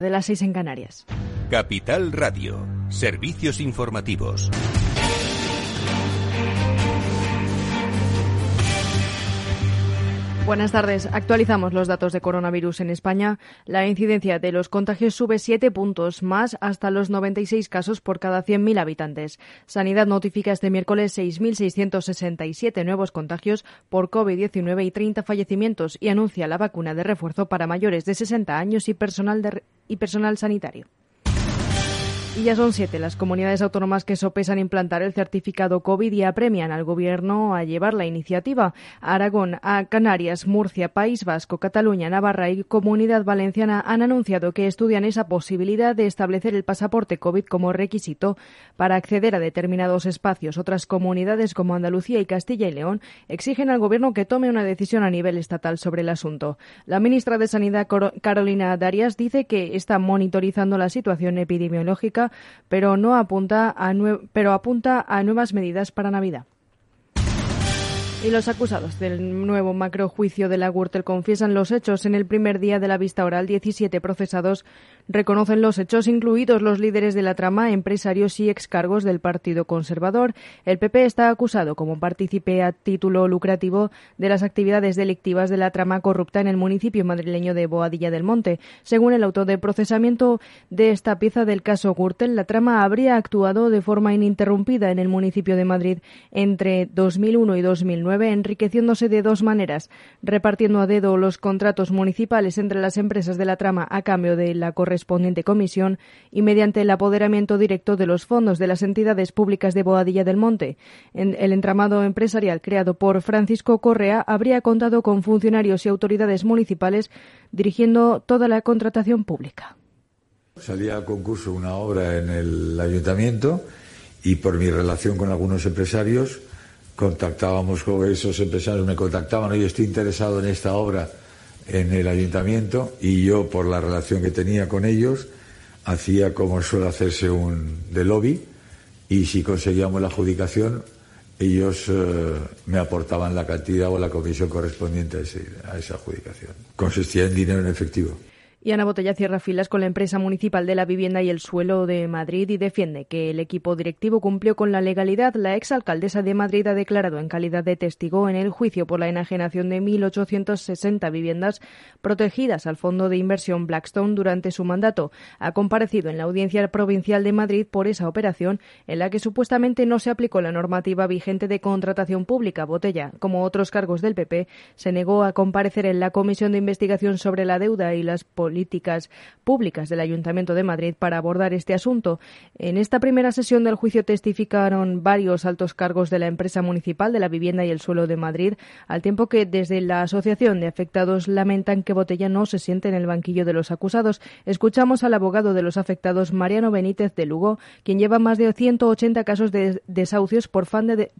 de las seis en Canarias. Capital Radio, servicios informativos. Buenas tardes. Actualizamos los datos de coronavirus en España. La incidencia de los contagios sube siete puntos más hasta los 96 casos por cada 100.000 habitantes. Sanidad notifica este miércoles 6.667 nuevos contagios por COVID-19 y 30 fallecimientos y anuncia la vacuna de refuerzo para mayores de 60 años y personal, de, y personal sanitario. Y ya son siete las comunidades autónomas que sopesan implantar el certificado COVID y apremian al Gobierno a llevar la iniciativa. Aragón, a Canarias, Murcia, País Vasco, Cataluña, Navarra y Comunidad Valenciana han anunciado que estudian esa posibilidad de establecer el pasaporte COVID como requisito para acceder a determinados espacios. Otras comunidades como Andalucía y Castilla y León exigen al Gobierno que tome una decisión a nivel estatal sobre el asunto. La ministra de Sanidad, Carolina Darias, dice que está monitorizando la situación epidemiológica pero no apunta a pero apunta a nuevas medidas para Navidad. Y los acusados del nuevo macrojuicio de la Gürtel confiesan los hechos. En el primer día de la vista oral, 17 procesados reconocen los hechos, incluidos los líderes de la trama, empresarios y excargos del Partido Conservador. El PP está acusado como partícipe a título lucrativo de las actividades delictivas de la trama corrupta en el municipio madrileño de Boadilla del Monte. Según el auto de procesamiento de esta pieza del caso Gürtel, la trama habría actuado de forma ininterrumpida en el municipio de Madrid entre 2001 y 2009 enriqueciéndose de dos maneras, repartiendo a dedo los contratos municipales entre las empresas de la trama a cambio de la correspondiente comisión y mediante el apoderamiento directo de los fondos de las entidades públicas de Boadilla del Monte. el entramado empresarial creado por Francisco Correa habría contado con funcionarios y autoridades municipales dirigiendo toda la contratación pública. Salía a concurso una obra en el ayuntamiento y por mi relación con algunos empresarios contactábamos con esos empresarios, me contactaban, oye, estoy interesado en esta obra en el ayuntamiento y yo, por la relación que tenía con ellos, hacía como suele hacerse un de lobby y si conseguíamos la adjudicación, ellos eh, me aportaban la cantidad o la comisión correspondiente a esa adjudicación. Consistía en dinero en efectivo. Y Ana Botella cierra filas con la empresa municipal de la vivienda y el suelo de Madrid y defiende que el equipo directivo cumplió con la legalidad. La exalcaldesa de Madrid ha declarado en calidad de testigo en el juicio por la enajenación de 1.860 viviendas protegidas al fondo de inversión Blackstone durante su mandato. Ha comparecido en la audiencia provincial de Madrid por esa operación en la que supuestamente no se aplicó la normativa vigente de contratación pública. Botella, como otros cargos del PP, se negó a comparecer en la comisión de investigación sobre la deuda y las políticas públicas del Ayuntamiento de Madrid para abordar este asunto. En esta primera sesión del juicio testificaron varios altos cargos de la empresa municipal de la vivienda y el suelo de Madrid, al tiempo que desde la Asociación de Afectados lamentan que Botella no se siente en el banquillo de los acusados. Escuchamos al abogado de los afectados, Mariano Benítez de Lugo, quien lleva más de 180 casos de desahucios por,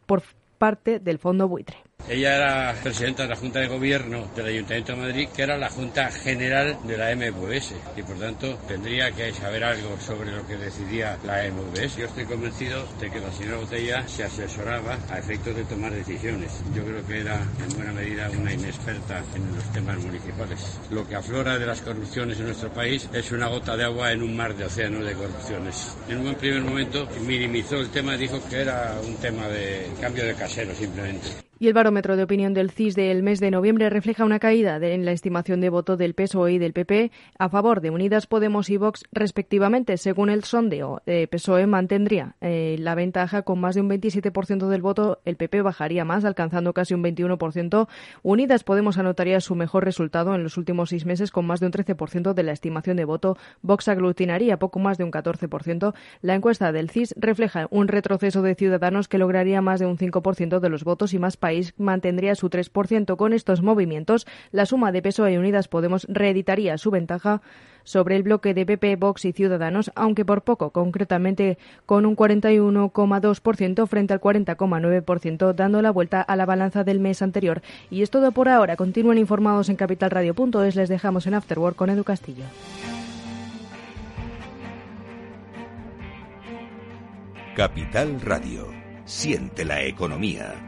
por parte del fondo buitre. Ella era presidenta de la Junta de Gobierno del Ayuntamiento de Madrid, que era la Junta General de la MVS, y por tanto tendría que saber algo sobre lo que decidía la MVS. Yo estoy convencido de que la señora Botella se asesoraba a efectos de tomar decisiones. Yo creo que era en buena medida una inexperta en los temas municipales. Lo que aflora de las corrupciones en nuestro país es una gota de agua en un mar de océano de corrupciones. En un primer momento minimizó el tema, dijo que era un tema de cambio de casero simplemente. Y el barómetro de opinión del CIS del mes de noviembre refleja una caída en la estimación de voto del PSOE y del PP a favor de Unidas Podemos y Vox respectivamente. Según el sondeo, eh, PSOE mantendría eh, la ventaja con más de un 27% del voto, el PP bajaría más, alcanzando casi un 21%. Unidas Podemos anotaría su mejor resultado en los últimos seis meses con más de un 13% de la estimación de voto. Vox aglutinaría poco más de un 14%. La encuesta del CIS refleja un retroceso de Ciudadanos que lograría más de un 5% de los votos y más país mantendría su 3%. Con estos movimientos, la suma de PSOE y Unidas Podemos reeditaría su ventaja sobre el bloque de PP, Vox y Ciudadanos, aunque por poco, concretamente con un 41,2% frente al 40,9%, dando la vuelta a la balanza del mes anterior. Y es todo por ahora. Continúen informados en capitalradio.es. Les dejamos en Afterwork con Edu Castillo. Capital Radio. Siente la economía.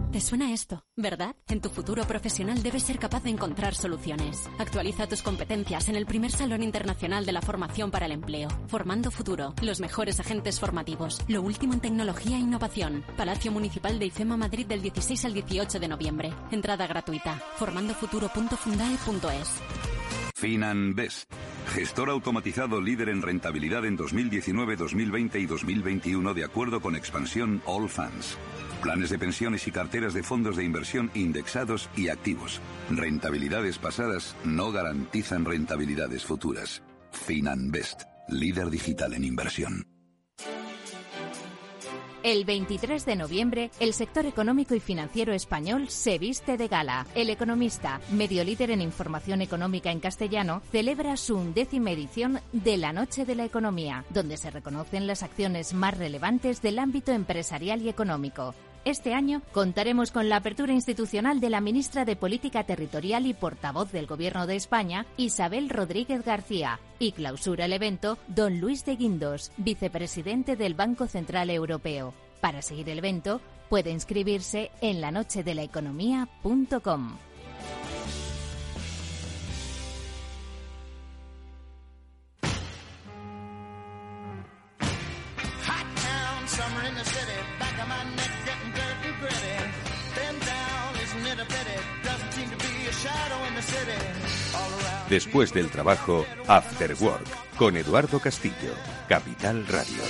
Te suena esto, ¿verdad? En tu futuro profesional debes ser capaz de encontrar soluciones. Actualiza tus competencias en el primer Salón Internacional de la Formación para el Empleo. Formando Futuro, los mejores agentes formativos, lo último en tecnología e innovación. Palacio Municipal de IFEMA Madrid del 16 al 18 de noviembre. Entrada gratuita. formandofuturo.fundae.es. FinanBest, gestor automatizado líder en rentabilidad en 2019, 2020 y 2021 de acuerdo con expansión All Funds. Planes de pensiones y carteras de fondos de inversión indexados y activos. Rentabilidades pasadas no garantizan rentabilidades futuras. FinanBest, líder digital en inversión. El 23 de noviembre, el sector económico y financiero español se viste de gala. El Economista, medio líder en información económica en castellano, celebra su undécima edición de la Noche de la Economía, donde se reconocen las acciones más relevantes del ámbito empresarial y económico. Este año contaremos con la apertura institucional de la ministra de Política Territorial y portavoz del Gobierno de España, Isabel Rodríguez García, y clausura el evento don Luis de Guindos, vicepresidente del Banco Central Europeo. Para seguir el evento, puede inscribirse en lanochedelaeconomía.com. Después del trabajo, After Work, con Eduardo Castillo, Capital Radio.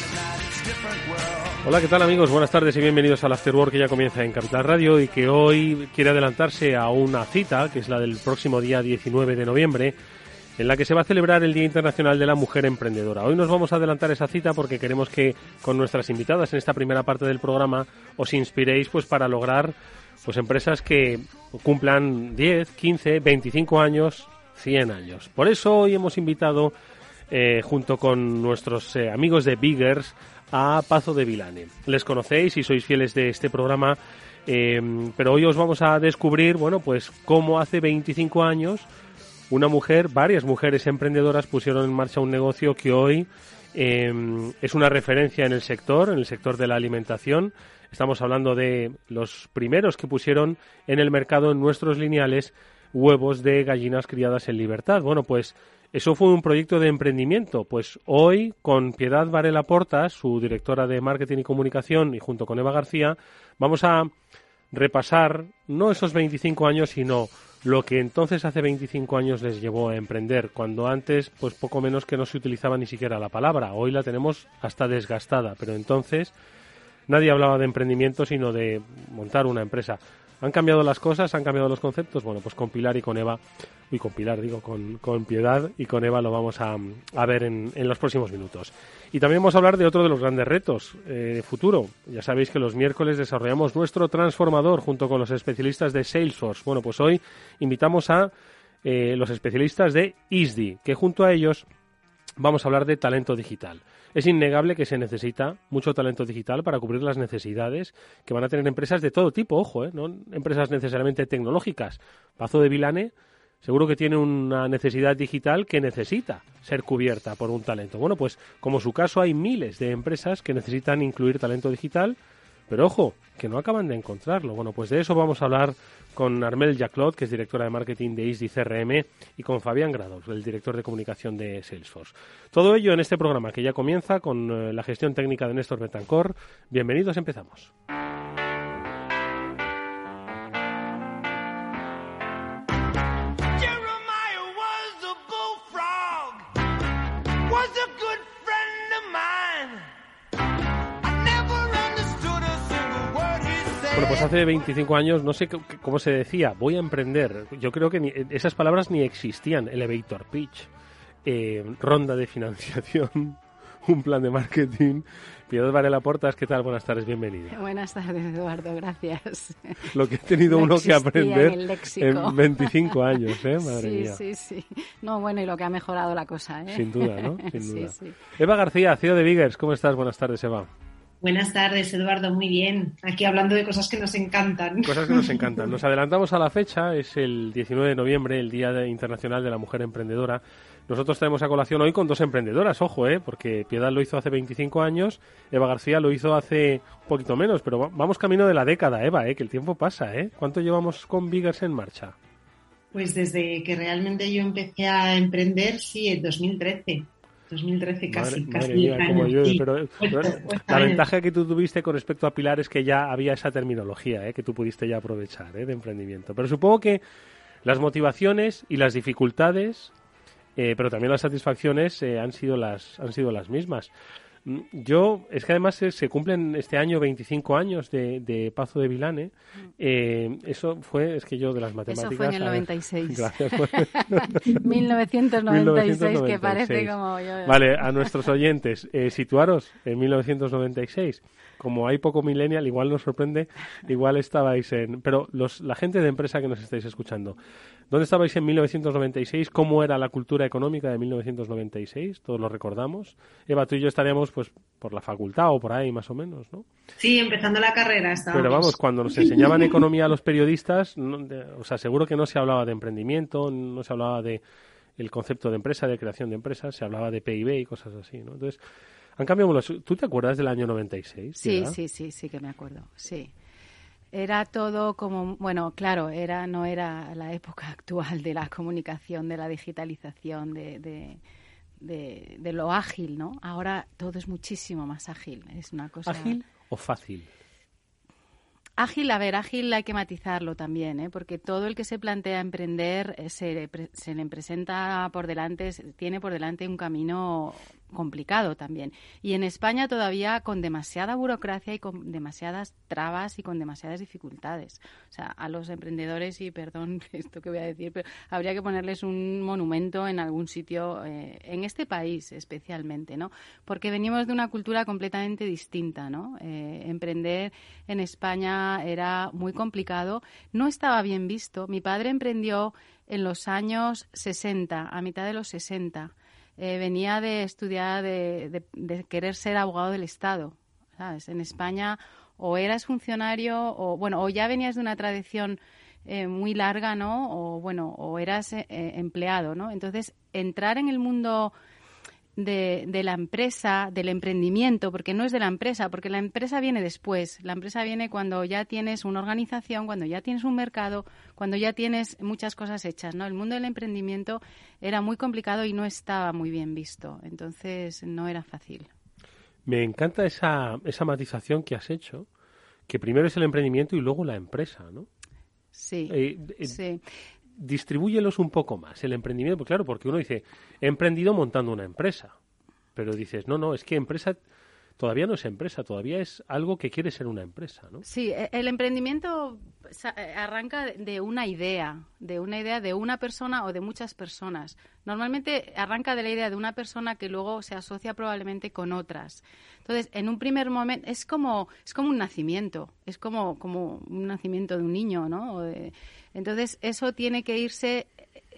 Hola, ¿qué tal amigos? Buenas tardes y bienvenidos al After Work que ya comienza en Capital Radio y que hoy quiere adelantarse a una cita, que es la del próximo día 19 de noviembre, en la que se va a celebrar el Día Internacional de la Mujer Emprendedora. Hoy nos vamos a adelantar esa cita porque queremos que con nuestras invitadas en esta primera parte del programa os inspiréis pues para lograr pues empresas que cumplan 10, 15, 25 años, 100 años. Por eso hoy hemos invitado eh, junto con nuestros eh, amigos de Biggers a Pazo de Vilane. Les conocéis y sois fieles de este programa, eh, pero hoy os vamos a descubrir, bueno, pues cómo hace 25 años una mujer, varias mujeres emprendedoras pusieron en marcha un negocio que hoy es una referencia en el sector, en el sector de la alimentación. Estamos hablando de los primeros que pusieron en el mercado en nuestros lineales huevos de gallinas criadas en libertad. Bueno, pues eso fue un proyecto de emprendimiento. Pues hoy, con Piedad Varela Portas, su directora de Marketing y Comunicación, y junto con Eva García, vamos a repasar no esos 25 años, sino lo que entonces hace 25 años les llevó a emprender, cuando antes, pues poco menos que no se utilizaba ni siquiera la palabra. Hoy la tenemos hasta desgastada, pero entonces nadie hablaba de emprendimiento, sino de montar una empresa. ¿Han cambiado las cosas? ¿Han cambiado los conceptos? Bueno, pues con Pilar y con Eva, y con Pilar digo, con, con Piedad y con Eva lo vamos a, a ver en, en, los próximos minutos. Y también vamos a hablar de otro de los grandes retos eh, de futuro. Ya sabéis que los miércoles desarrollamos nuestro transformador junto con los especialistas de Salesforce. Bueno, pues hoy invitamos a eh, los especialistas de ISDI, que junto a ellos vamos a hablar de talento digital. Es innegable que se necesita mucho talento digital para cubrir las necesidades que van a tener empresas de todo tipo, ojo, ¿eh? no empresas necesariamente tecnológicas. Pazo de Vilane seguro que tiene una necesidad digital que necesita ser cubierta por un talento. Bueno, pues como su caso hay miles de empresas que necesitan incluir talento digital, pero ojo, que no acaban de encontrarlo. Bueno, pues de eso vamos a hablar con Armel Jaclot, que es directora de marketing de ISDI CRM, y con Fabián Grados, el director de comunicación de Salesforce. Todo ello en este programa que ya comienza con eh, la gestión técnica de Néstor Betancor. Bienvenidos, empezamos. Pues hace 25 años, no sé cómo se decía, voy a emprender. Yo creo que ni, esas palabras ni existían. Elevator pitch, eh, ronda de financiación, un plan de marketing. Piedad Varela Portas, ¿qué tal? Buenas tardes, bienvenida. Buenas tardes, Eduardo, gracias. Lo que ha tenido uno que aprender en, 25 años, ¿eh? Madre sí, mía. Sí, sí, No, bueno, y lo que ha mejorado la cosa, ¿eh? Sin duda, ¿no? Sin duda. Eva García, CEO de Biggers, ¿cómo estás? Buenas tardes, Eva. Buenas tardes, Eduardo. Muy bien. Aquí hablando de cosas que nos encantan. Cosas que nos encantan. Nos adelantamos a la fecha. Es el 19 de noviembre, el Día Internacional de la Mujer Emprendedora. Nosotros tenemos a colación hoy con dos emprendedoras, ojo, ¿eh? porque Piedad lo hizo hace 25 años, Eva García lo hizo hace un poquito menos, pero vamos camino de la década, Eva, ¿eh? que el tiempo pasa. ¿eh? ¿Cuánto llevamos con Biggers en marcha? Pues desde que realmente yo empecé a emprender, sí, en 2013. 2013 casi, casi la ventaja que tú tuviste con respecto a Pilar es que ya había esa terminología ¿eh? que tú pudiste ya aprovechar ¿eh? de emprendimiento. Pero supongo que las motivaciones y las dificultades, eh, pero también las satisfacciones han sido las han sido las mismas. Mm, yo, es que además se, cumplen este año 25 años de, de Pazo de Vilane. Eh, eso fue, es que yo de las matemáticas. Eso fue en el 96. gracias. 1996, que parece como yo. Vale, a nuestros oyentes, eh, situaros en 1996 como hay poco millennial, igual nos sorprende, igual estabais en... Pero los, la gente de empresa que nos estáis escuchando, ¿dónde estabais en 1996? ¿Cómo era la cultura económica de 1996? Todos lo recordamos. Eva, tú y yo estaríamos pues por la facultad o por ahí más o menos, ¿no? Sí, empezando la carrera estábamos. Pero vamos, cuando nos enseñaban economía a los periodistas, o sea, seguro que no se hablaba de emprendimiento, no se hablaba de el concepto de empresa, de creación de empresas, se hablaba de PIB y cosas así, ¿no? Entonces, han cambiado ¿Tú te acuerdas del año 96? Sí, sí, sí, sí que me acuerdo, sí. Era todo como, bueno, claro, era no era la época actual de la comunicación, de la digitalización, de, de, de, lo ágil, ¿no? Ahora todo es muchísimo más ágil. Es una cosa. ¿Ágil o fácil? Ágil, a ver, ágil hay que matizarlo también, ¿eh? porque todo el que se plantea emprender eh, se, se, le presenta por delante, tiene por delante un camino complicado también. Y en España todavía con demasiada burocracia y con demasiadas trabas y con demasiadas dificultades. O sea, a los emprendedores, y perdón esto que voy a decir, pero habría que ponerles un monumento en algún sitio, eh, en este país especialmente, ¿no? Porque venimos de una cultura completamente distinta, ¿no? Eh, emprender en España era muy complicado, no estaba bien visto. Mi padre emprendió en los años 60, a mitad de los 60 eh, venía de estudiar, de, querer ser abogado del Estado. ¿sabes? En España o eras funcionario o, bueno, o ya venías de una tradición eh, muy larga, ¿no? O, bueno, o eras eh, empleado, ¿no? Entonces, entrar en el mundo de, de, la empresa, del emprendimiento, porque no es de la empresa, porque la empresa viene después. La empresa viene cuando ya tienes una organización, cuando ya tienes un mercado, cuando ya tienes muchas cosas hechas, ¿no? El mundo del emprendimiento era muy complicado y no estaba muy bien visto, entonces no era fácil. Me encanta esa, esa matización que has hecho, que primero es el emprendimiento y luego la empresa, ¿no? Sí, eh, eh, sí distribúyelos un poco más, el emprendimiento, pues claro, porque uno dice, he emprendido montando una empresa, pero dices, no, no, es que empresa todavía no es empresa, todavía es algo que quiere ser una empresa, ¿no? Sí, e, el emprendimiento eh, arranca de una idea, de una idea de una persona o de muchas personas. Normalmente arranca de la idea de una persona que luego se asocia probablemente con otras. Entonces, en un primer momento es como es como un nacimiento, es como como un nacimiento de un niño, ¿no? entonces, eso tiene que irse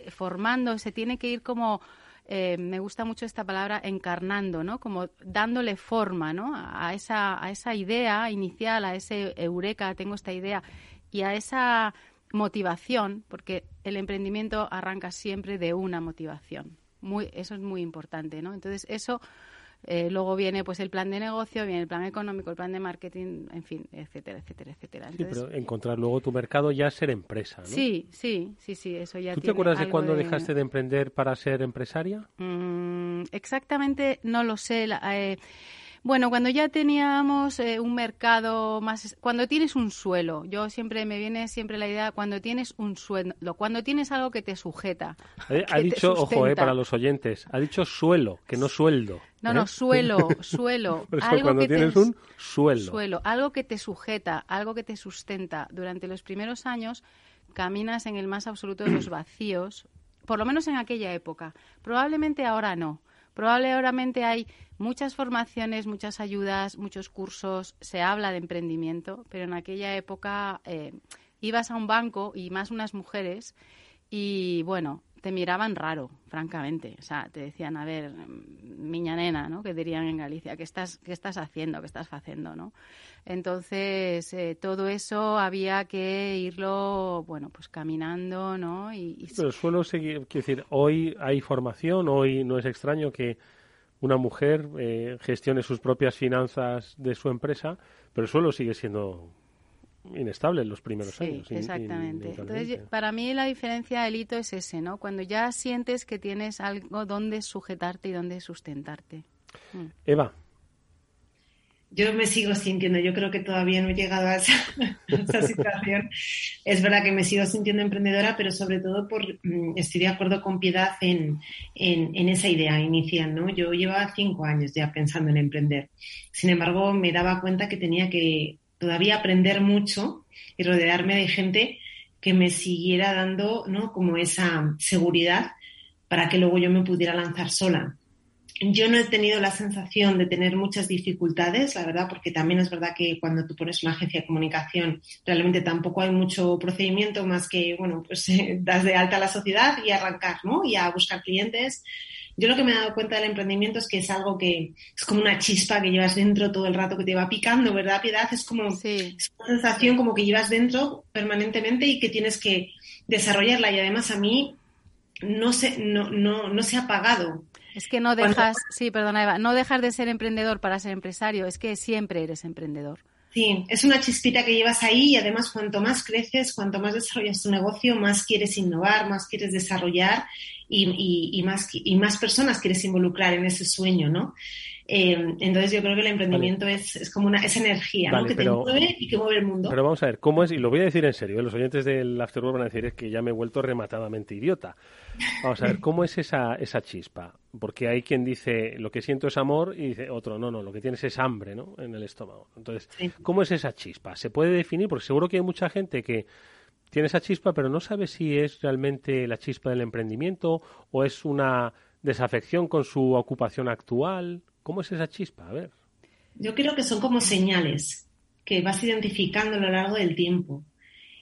formando, se tiene que ir como eh, me gusta mucho esta palabra encarnando, ¿no? Como dándole forma, ¿no? A esa, a esa idea inicial, a ese eureka, tengo esta idea, y a esa motivación, porque el emprendimiento arranca siempre de una motivación. Muy, eso es muy importante, ¿no? Entonces, eso eh, luego viene pues el plan de negocio, viene el plan económico, el plan de marketing, en fin, etcétera, etcétera, etcétera. sí, pero encontrar luego tu mercado ya ser empresa, ¿no? Sí, sí, sí, sí, eso ya ¿Tú te acuerdas de cuándo dejaste de emprender para ser empresaria? Mm, exactamente no lo sé. Eh, bueno, cuando ya teníamos eh, un mercado más, cuando tienes un suelo, yo siempre me viene siempre la idea cuando tienes un suelo, cuando tienes algo que te sujeta. ha dicho, ojo, eh, para los oyentes, ha dicho suelo, que no sueldo. No, no, ¿eh? suelo, suelo. algo cuando que tienes un suelo. Suelo, algo que te sujeta, algo que te sustenta. Durante los primeros años caminas en el más absoluto de los vacíos, por lo menos en aquella época. Probablemente ahora no Probablemente hay muchas formaciones, muchas ayudas, muchos cursos, se habla de emprendimiento, pero en aquella época eh, ibas a un banco y más unas mujeres y bueno, te miraban raro, francamente. O sea, te decían, a ver, miña nena, ¿no? Que dirían en Galicia, ¿qué estás, qué estás haciendo? ¿Qué estás haciendo, no? Entonces, eh, todo eso había que irlo, bueno, pues caminando, ¿no? Y, Pero suelo seguir, quiero decir, hoy hay formación, hoy no es extraño que una mujer eh, gestione sus propias finanzas de su empresa, pero el suelo sigue siendo inestable en los primeros años. Exactamente. Entonces, para mí la diferencia del hito es ese, ¿no? Cuando ya sientes que tienes algo donde sujetarte y donde sustentarte. Mm. Eva. Yo me sigo sintiendo, yo creo que todavía no he llegado a esa, situación. Es verdad que me sigo sintiendo emprendedora, pero sobre todo por mm, estoy de acuerdo con Piedad en, en, en esa idea inicial, ¿no? Yo llevaba cinco años ya pensando en emprender. Sin embargo, me daba cuenta que tenía que todavía aprender mucho y rodearme de gente que me siguiera dando ¿no? como esa seguridad para que luego yo me pudiera lanzar sola. Yo no he tenido la sensación de tener muchas dificultades, la verdad, porque también es verdad que cuando tú pones una agencia de comunicación realmente tampoco hay mucho procedimiento más que, bueno, pues das de alta a la sociedad y arrancar, ¿no? Y a buscar clientes. Yo lo que me he dado cuenta del emprendimiento es que es algo que es como una chispa que llevas dentro todo el rato que te va picando, ¿verdad, Piedad? Es como una sensación como que llevas dentro permanentemente y que tienes que desarrollarla. Y además a mí no se, no, no, no se ha apagado. Es que no dejas, sí, perdona Eva, no dejas de ser emprendedor para ser empresario, es que siempre eres emprendedor. Sí, es una chispita que llevas ahí y además cuanto más creces, cuanto más desarrollas tu negocio, más quieres innovar, más quieres desarrollar y, más, y más personas quieres involucrar en ese sueño, ¿no? Eh, entonces yo creo que el emprendimiento es, es, como una esa energía que te mueve y que mueve el mundo. Pero vamos a ver, ¿cómo es? Y lo voy a decir en serio, ¿eh? los oyentes del Afterworld van a decir es que ya me he vuelto rematadamente idiota. Vamos a ver, ¿cómo es esa, esa chispa? Porque hay quien dice lo que siento es amor y dice otro, no, no, lo que tienes es hambre ¿no? en el estómago. Entonces, ¿cómo es esa chispa? ¿Se puede definir? Porque seguro que hay mucha gente que tiene esa chispa, pero no sabe si es realmente la chispa del emprendimiento o es una desafección con su ocupación actual. ¿Cómo es esa chispa? A ver. Yo creo que son como señales que vas identificando a lo largo del tiempo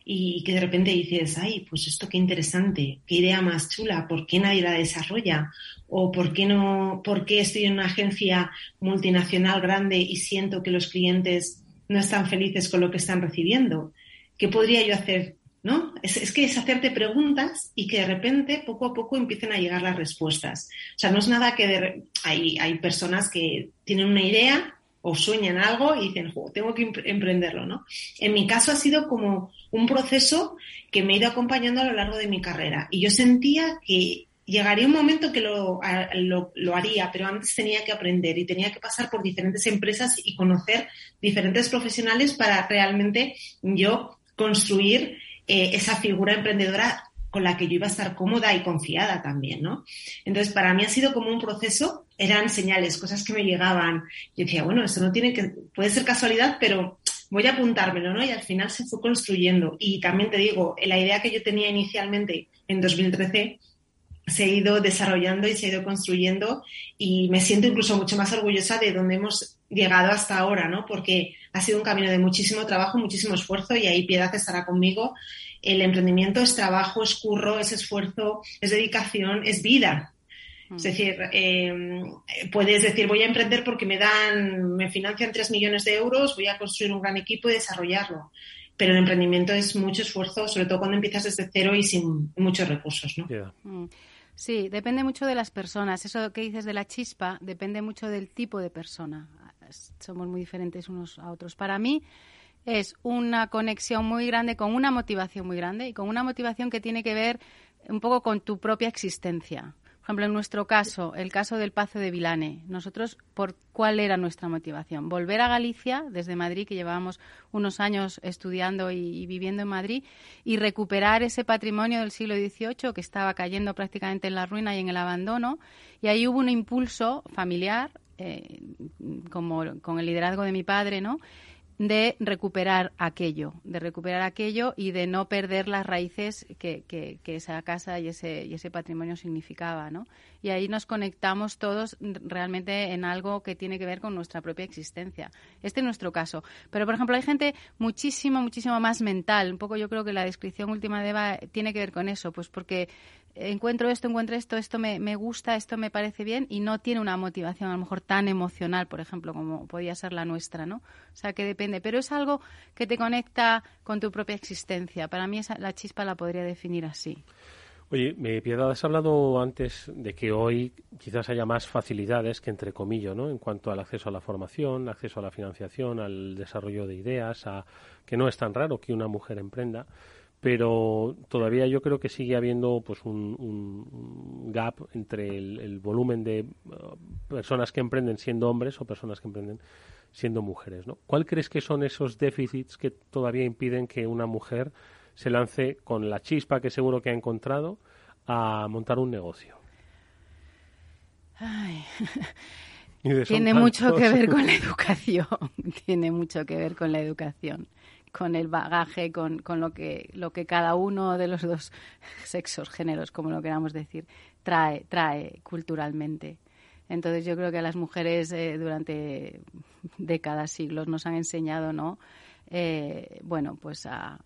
y que de repente dices, ay, pues esto qué interesante, qué idea más chula, ¿por qué nadie la desarrolla? ¿O por qué no, por qué estoy en una agencia multinacional grande y siento que los clientes no están felices con lo que están recibiendo? ¿Qué podría yo hacer? ¿No? Es, que es hacerte preguntas y que de repente poco a poco empiecen a llegar las respuestas. O sea, no es nada que hay, hay personas que tienen una idea o sueñan algo y dicen, tengo que emprenderlo, ¿no? En mi caso ha sido como un proceso que me ha ido acompañando a lo largo de mi carrera y yo sentía que llegaría un momento que lo, lo, haría, pero antes tenía que aprender y tenía que pasar por diferentes empresas y conocer diferentes profesionales para realmente yo construir eh, esa figura emprendedora con la que yo iba a estar cómoda y confiada también, ¿no? Entonces, para mí ha sido como un proceso, eran señales, cosas que me llegaban. Yo decía, bueno, esto no tiene que, puede ser casualidad, pero voy a apuntármelo, ¿no? Y al final se fue construyendo. Y también te digo, la idea que yo tenía inicialmente en 2013 se ha ido desarrollando y se ha ido construyendo y me siento incluso mucho más orgullosa de donde hemos llegado hasta ahora, ¿no? Porque ha sido un camino de muchísimo trabajo, muchísimo esfuerzo y ahí Piedad estará conmigo el emprendimiento es trabajo, es curro, es esfuerzo, es dedicación, es vida. Mm. Es decir, em, puedes decir, voy a emprender porque me dan, me financian tres millones de euros, voy a construir un gran equipo y desarrollarlo. Pero el emprendimiento es mucho esfuerzo, sobre todo cuando empiezas desde cero y sin muchos recursos, ¿no? Mm. Sí, depende mucho de las personas. Eso que dices de la chispa depende mucho del tipo de persona. Somos muy diferentes unos a otros. Para mí, es una conexión muy grande con una motivación muy grande y con una motivación que tiene que ver un poco con tu propia existencia. Por ejemplo, en nuestro caso, el caso del Pazo de Vilane, nosotros, ¿por cuál era nuestra motivación? Volver a Galicia desde Madrid, que llevábamos unos años estudiando y, viviendo en Madrid, y recuperar ese patrimonio del siglo XVIII que estaba cayendo prácticamente en la ruina y en el abandono. Y ahí hubo un impulso familiar, eh, como con el liderazgo de mi padre, ¿no? de recuperar aquello, de recuperar aquello y de no perder las raíces que, que, esa casa y ese, y ese patrimonio significaba, ¿no? Y ahí nos conectamos todos realmente en algo que tiene que ver con nuestra propia existencia. Este es nuestro caso. Pero, por ejemplo, hay gente muchísimo, muchísimo más mental. Un poco yo creo que la descripción última de Eva tiene que ver con eso, pues porque encuentro esto, encuentro esto, esto me, me, gusta, esto me parece bien y no tiene una motivación a lo mejor tan emocional, por ejemplo, como podía ser la nuestra, ¿no? O sea, que depende, pero es algo que te conecta con tu propia existencia. Para mí esa, la chispa la podría definir así. Oye, Piedad, has hablado antes de que hoy quizás haya más facilidades que entre comillas, ¿no? En cuanto al acceso a la formación, acceso a la financiación, al desarrollo de ideas, a que no es tan raro que una mujer emprenda pero todavía yo creo que sigue habiendo pues un, gap entre el, volumen de uh, personas que emprenden siendo hombres o personas que emprenden siendo mujeres. ¿no? ¿Cuál crees que son esos déficits que todavía impiden que una mujer se lance con la chispa que seguro que ha encontrado a montar un negocio? Tiene mucho que ver con la educación. Tiene mucho que ver con la educación con el bagaje, con, con, lo, que, lo que cada uno de los dos sexos, géneros, como lo queramos decir, trae, trae culturalmente. Entonces yo creo que a las mujeres eh, durante décadas, siglos nos han enseñado, ¿no? Eh, bueno, pues a,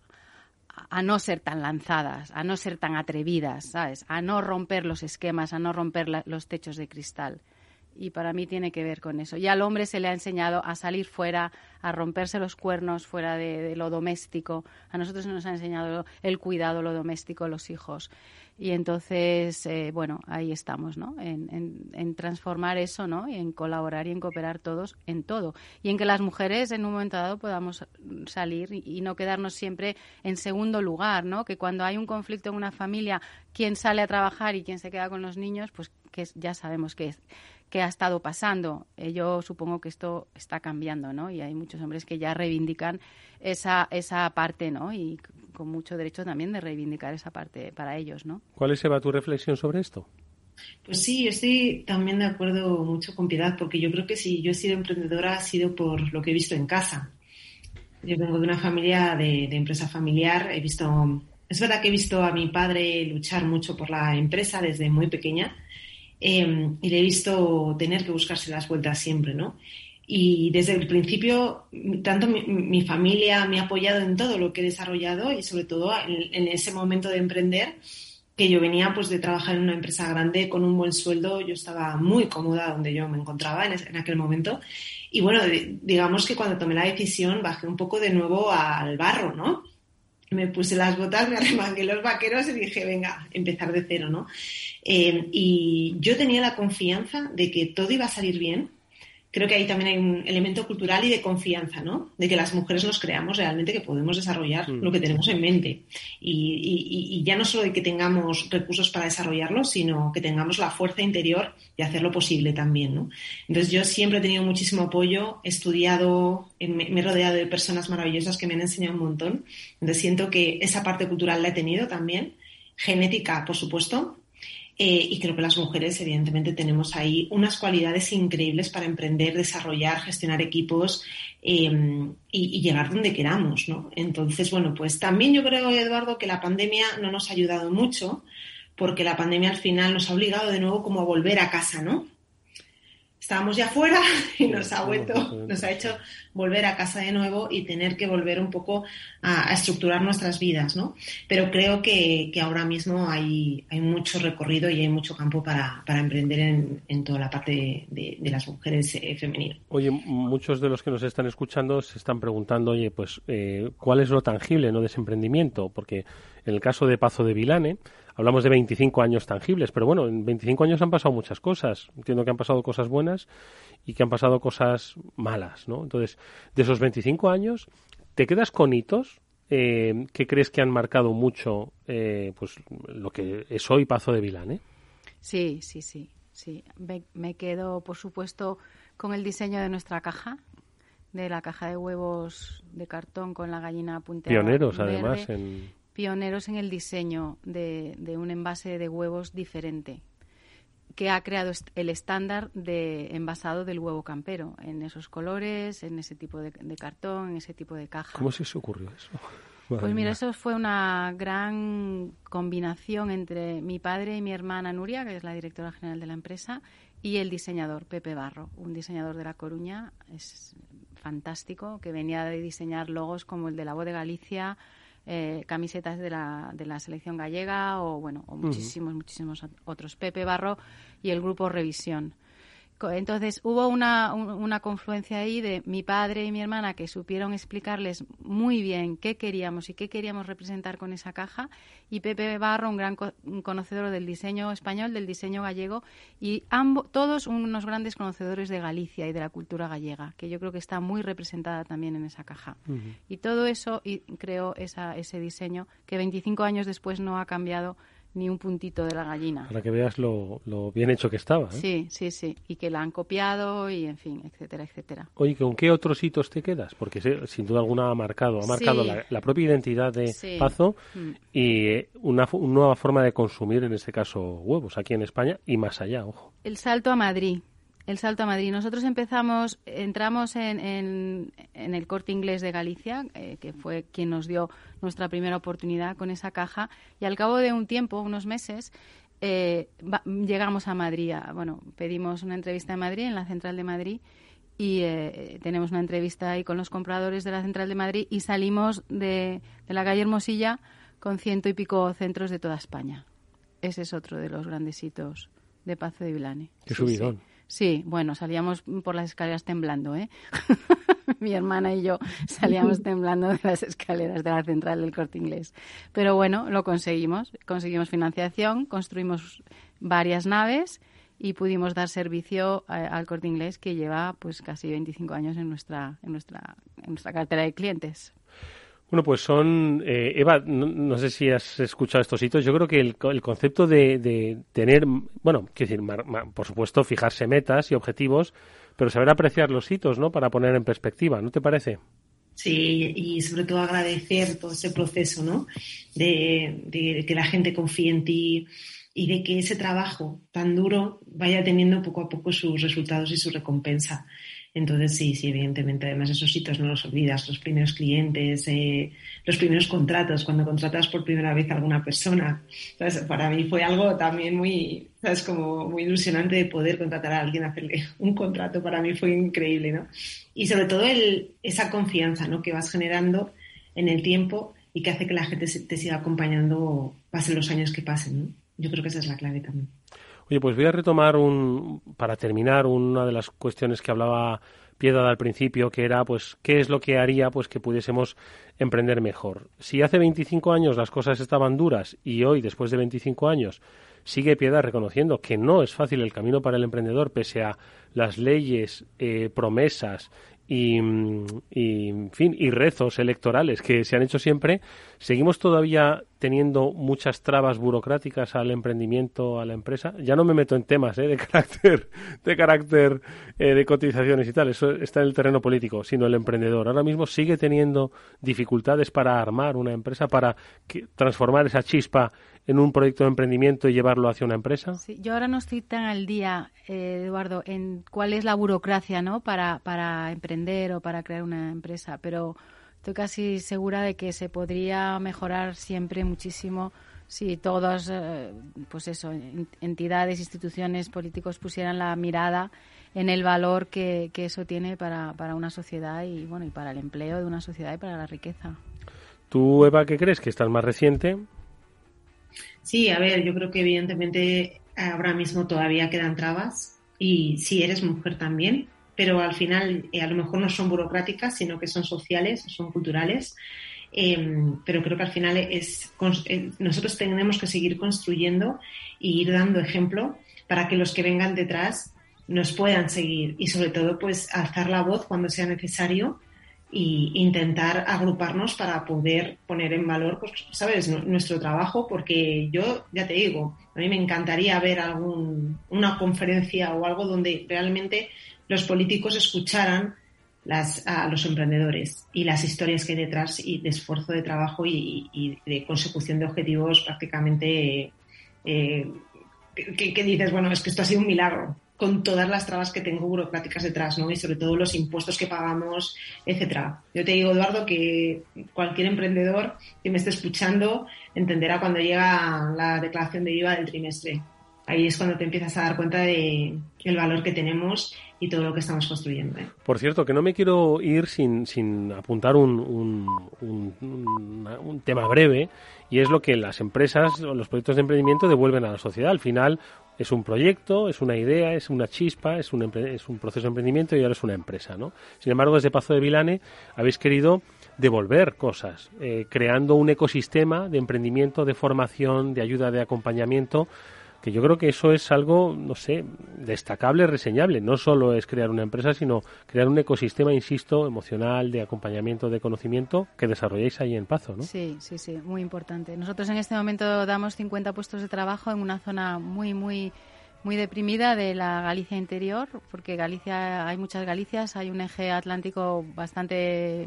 a no ser tan lanzadas, a no ser tan atrevidas, ¿sabes? A no romper los esquemas, a no romper los techos de cristal y para mí tiene que ver con eso. Y al hombre se le ha enseñado a salir fuera, a romperse los cuernos fuera de, lo doméstico. A nosotros se nos ha enseñado el cuidado, lo doméstico, los hijos. Y entonces, eh, bueno, ahí estamos, ¿no? En, en, transformar eso, ¿no? Y en colaborar y en cooperar todos en todo. Y en que las mujeres en un momento dado podamos salir y, no quedarnos siempre en segundo lugar, ¿no? Que cuando hay un conflicto en una familia, quien sale a trabajar y quién se queda con los niños, pues que ya sabemos que es que ha estado pasando. Eh, yo supongo que esto está cambiando, ¿no? Y hay muchos hombres que ya reivindican esa, esa parte, ¿no? Y con mucho derecho también de reivindicar esa parte para ellos, ¿no? ¿Cuál es, Eva, tu reflexión sobre esto? Pues sí, estoy también de acuerdo mucho con Piedad, porque yo creo que si yo he sido emprendedora ha sido por lo que he visto en casa. Yo vengo de una familia de, de empresa familiar, he visto, es verdad que he visto a mi padre luchar mucho por la empresa desde muy pequeña, Em, y le he visto tener que buscarse las vueltas siempre, ¿no? Y desde el principio, tanto mi, familia me ha apoyado en todo lo que he desarrollado y sobre todo en, ese momento de emprender, que yo venía pues de trabajar en una empresa grande con un buen sueldo, yo estaba muy cómoda donde yo me encontraba en, en aquel momento. Y bueno, digamos que cuando tomé la decisión bajé un poco de nuevo al barro, ¿no? Me puse las botas, me arremangué los vaqueros y dije, venga, empezar de cero, ¿no? Eh, y yo tenía la confianza de que todo iba a salir bien, creo que ahí también hay un elemento cultural y de confianza, ¿no? De que las mujeres nos creamos realmente que podemos desarrollar mm. lo que tenemos en mente. Y, ya no solo de que tengamos recursos para desarrollarlo, sino que tengamos la fuerza interior de hacerlo posible también, ¿no? Entonces yo siempre he tenido muchísimo apoyo, he estudiado, me, me he rodeado de personas maravillosas que me han enseñado un montón. Entonces siento que esa parte cultural la he tenido también. Genética, por supuesto, eh, y creo que las mujeres, evidentemente, tenemos ahí unas cualidades increíbles para emprender, desarrollar, gestionar equipos eh, y, llegar donde queramos, ¿no? Entonces, bueno, pues también yo creo, Eduardo, que la pandemia no nos ha ayudado mucho, porque la pandemia al final nos ha obligado de nuevo como a volver a casa, ¿no? Estábamos ya fuera y nos ha vuelto, nos ha hecho volver a casa de nuevo y tener que volver un poco a, estructurar nuestras vidas, ¿no? Pero creo que, ahora mismo hay, hay, mucho recorrido y hay mucho campo para, emprender en, toda la parte de, las mujeres eh, femeninas. Oye, muchos de los que nos están escuchando se están preguntando, oye, pues, eh, ¿cuál es lo tangible, no, de ese emprendimiento? Porque en el caso de Pazo de Vilane, hablamos de 25 años tangibles, pero bueno, en 25 años han pasado muchas cosas. Entiendo que han pasado cosas buenas y que han pasado cosas malas, ¿no? Entonces, de esos 25 años, ¿te quedas con hitos eh, que crees que han marcado mucho eh, pues lo que es hoy Pazo de Vilán, eh? Sí, sí, sí, sí. Me, quedo, por supuesto, con el diseño de nuestra caja, de la caja de huevos de cartón con la gallina punteada. Pioneros, además, en pioneros en el diseño de, un envase de huevos diferente, que ha creado el estándar de envasado del huevo campero, en esos colores, en ese tipo de, cartón, en ese tipo de caja. ¿Cómo se os ocurrió eso? pues mira, eso fue una gran combinación entre mi padre y mi hermana Nuria, que es la directora general de la empresa, y el diseñador Pepe Barro, un diseñador de La Coruña, es fantástico, que venía de diseñar logos como el de la voz de Galicia, eh, camisetas de la, de la selección gallega o bueno o muchísimos muchísimos otros. Pepe Barro y el grupo Revisión entonces hubo una, una, confluencia ahí de mi padre y mi hermana que supieron explicarles muy bien qué queríamos y qué queríamos representar con esa caja y Pepe Barro, un gran conocedor del diseño español, del diseño gallego y ambos, todos unos grandes conocedores de Galicia y de la cultura gallega, que yo creo que está muy representada también en esa caja. Y todo eso y creó esa, ese diseño que 25 años después no ha cambiado ni un puntito de la gallina. Para que veas lo, bien hecho que estaba. ¿eh? Sí, sí, sí. Y que la han copiado y, en fin, etcétera, etcétera. Oye, ¿con qué otros hitos te quedas? Porque sin duda alguna ha marcado, ha marcado la, propia identidad de Pazo mm. y eh, una, una nueva forma de consumir, en este caso, huevos aquí en España y más allá, ojo. El salto a Madrid el salto a Madrid. Nosotros empezamos, entramos en, en, el corte inglés de Galicia, eh, que fue quien nos dio nuestra primera oportunidad con esa caja, y al cabo de un tiempo, unos meses, eh, llegamos a Madrid. bueno, pedimos una entrevista en Madrid, en la central de Madrid, y eh, tenemos una entrevista ahí con los compradores de la central de Madrid y salimos de, la calle Hermosilla con ciento y pico centros de toda España. Ese es otro de los grandes hitos de Pazo de Vilane. Qué subidón. Bueno, salíamos por las escaleras temblando, ¿eh? Mi hermana y yo salíamos temblando de las escaleras de la central del corte inglés. Pero bueno, lo conseguimos. Conseguimos financiación, construimos varias naves y pudimos dar servicio al corte inglés que lleva pues casi 25 años en nuestra, en nuestra, en nuestra cartera de clientes. Bueno, pues son, eh, Eva, no, sé si has escuchado estos hitos, yo creo que el, concepto de, tener, bueno, quiero decir, por supuesto, fijarse metas y objetivos, pero saber apreciar los hitos, ¿no? Para poner en perspectiva, ¿no te parece? Sí, y sobre todo agradecer todo ese proceso, ¿no? De, de que la gente confíe en ti y de que ese trabajo tan duro vaya teniendo poco a poco sus resultados y su recompensa. Entonces, sí, sí, evidentemente. Además, esos hitos no los olvidas. Los primeros clientes, eh, los primeros contratos, cuando contratas por primera vez a alguna persona. Para mí fue algo también muy, ¿sabes? Como muy ilusionante de poder contratar a alguien, hacerle un contrato. Para mí fue increíble, ¿no? Y sobre todo el, esa confianza, ¿no? Que vas generando en el tiempo y que hace que la gente te siga acompañando, pasen los años que pasen, ¿no? Yo creo que esa es la clave también. Oye, pues voy a retomar un, para terminar una de las cuestiones que hablaba Piedad al principio, que era, pues, qué es lo que haría, pues, que pudiésemos emprender mejor. Si hace 25 años las cosas estaban duras y hoy, después de 25 años, sigue Piedad reconociendo que no es fácil el camino para el emprendedor, pese a las leyes, eh, promesas y, y, en fin, y rezos electorales que se han hecho siempre, seguimos todavía teniendo muchas trabas burocráticas al emprendimiento, a la empresa. Ya no me meto en temas ¿eh? de carácter, de carácter eh, de cotizaciones y tal, eso está en el terreno político, sino el emprendedor. Ahora mismo sigue teniendo dificultades para armar una empresa, para transformar esa chispa en un proyecto de emprendimiento y llevarlo hacia una empresa. Sí, yo ahora no estoy tan al día, eh, Eduardo, en cuál es la burocracia, ¿no? Para, para emprender o para crear una empresa, pero estoy casi segura de que se podría mejorar siempre muchísimo si todas, eh, pues eso, entidades, instituciones, políticos pusieran la mirada en el valor que, que eso tiene para, para una sociedad y bueno y para el empleo de una sociedad y para la riqueza. ¿Tú, Eva, qué crees? ¿Que estás más reciente? Sí, a ver, yo creo que evidentemente ahora mismo todavía quedan trabas y si eres mujer también, pero al final eh, a lo mejor no son burocráticas, sino que son sociales, son culturales. Em, pero creo que al final es eh, nosotros tenemos que seguir construyendo e ir dando ejemplo para que los que vengan detrás nos puedan seguir y sobre todo pues alzar la voz cuando sea necesario e intentar agruparnos para poder poner en valor, pues, sabes, nuestro trabajo, porque yo ya te digo, a mí me encantaría ver algún, una conferencia o algo donde realmente los políticos escucharan las, a los emprendedores y las historias que hay detrás y de esfuerzo de trabajo y, de consecución de objetivos prácticamente eh, que, dices, bueno, es que esto ha sido un milagro con todas las trabas que tengo burocráticas detrás, ¿no? Y sobre todo los impuestos que pagamos, etcétera. Yo te digo, Eduardo, que cualquier emprendedor que me esté escuchando entenderá cuando llega la declaración de IVA del trimestre. Ahí es cuando te empiezas a dar cuenta de el valor que tenemos y todo lo que estamos construyendo. ¿eh? Por cierto, que no me quiero ir sin, sin apuntar un, un, un, tema breve y es lo que las empresas o los proyectos de emprendimiento devuelven a la sociedad. Al final, es un proyecto, es una idea, es una chispa, es un, es un proceso de emprendimiento y ahora es una empresa, ¿no? Sin embargo, desde Pazo de Vilane habéis querido devolver cosas, eh, creando un ecosistema de emprendimiento, de formación, de ayuda, de acompañamiento, que yo creo que eso es algo, no sé, destacable, reseñable. No solo es crear una empresa, sino crear un ecosistema, insisto, emocional, de acompañamiento, de conocimiento, que desarrolléis ahí en Pazo, ¿no? Sí, sí, sí, muy importante. Nosotros en este momento damos 50 puestos de trabajo en una zona muy, muy muy deprimida de la Galicia interior, porque Galicia hay muchas Galicias, hay un eje atlántico bastante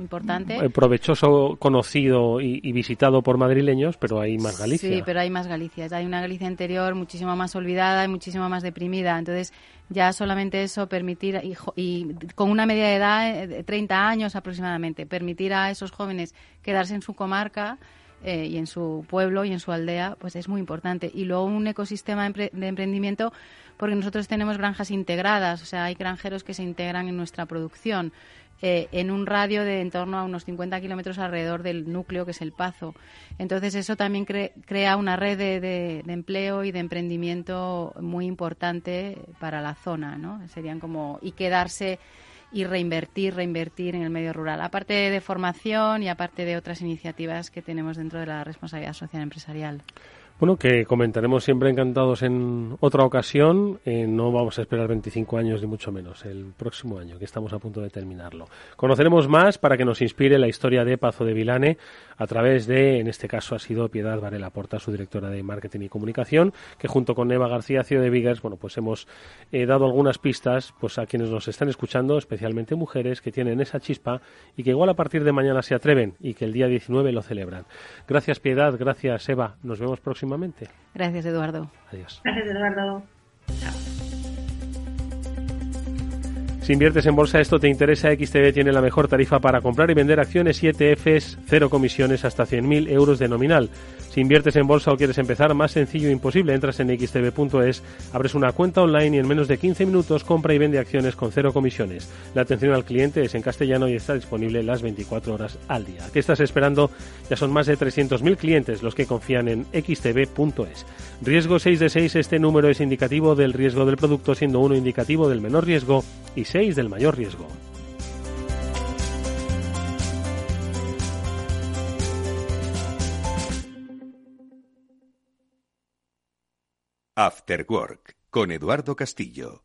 importante. Eh, provechoso, conocido y, visitado por madrileños, pero hay más Galicia. Sí, pero hay más Galicias. Hay una Galicia interior muchísimo más olvidada y muchísimo más deprimida. Entonces, ya solamente eso permitir, y, y con una media de edad eh, de 30 años aproximadamente, permitir a esos jóvenes quedarse en su comarca eh, y en su pueblo y en su aldea, pues es muy importante. Y luego un ecosistema de emprendimiento, porque nosotros tenemos granjas integradas, o sea, hay granjeros que se integran en nuestra producción. Eh, en un radio de en torno a unos 50 kilómetros alrededor del núcleo que es el Pazo. Entonces eso también crea una red de, empleo y de emprendimiento muy importante para la zona, ¿no? Serían como y quedarse y reinvertir, reinvertir en el medio rural, aparte de formación y aparte de otras iniciativas que tenemos dentro de la responsabilidad social empresarial. Bueno, que comentaremos siempre encantados en otra ocasión. Eh, no vamos a esperar 25 años ni mucho menos, el próximo año, que estamos a punto de terminarlo. Conoceremos más para que nos inspire la historia de Pazo de Vilane a través de, en este caso ha sido Piedad Varela Porta, su directora de Marketing y Comunicación, que junto con Eva García, CEO de Biggers, bueno, pues hemos eh, dado algunas pistas pues a quienes nos están escuchando, especialmente mujeres que tienen esa chispa y que igual a partir de mañana se atreven y que el día 19 lo celebran. Gracias Piedad, gracias Eva. Nos vemos próximamente Gracias, Eduardo. Adiós. Gracias, Eduardo. Si inviertes en bolsa, esto te interesa. XTB tiene la mejor tarifa para comprar y vender acciones y ETFs, cero comisiones hasta 100.000 euros de nominal. Si inviertes en bolsa o quieres empezar, más sencillo e imposible. Entras en xtb.es, abres una cuenta online y en menos de 15 minutos compra y vende acciones con cero comisiones. La atención al cliente es en castellano y está disponible las 24 horas al día. ¿Qué estás esperando? Ya son más de 300.000 clientes los que confían en xtb.es. Riesgo 6 de 6, este número es indicativo del riesgo del producto, siendo uno indicativo del menor riesgo y 6 del mayor riesgo. After Work con Eduardo Castillo.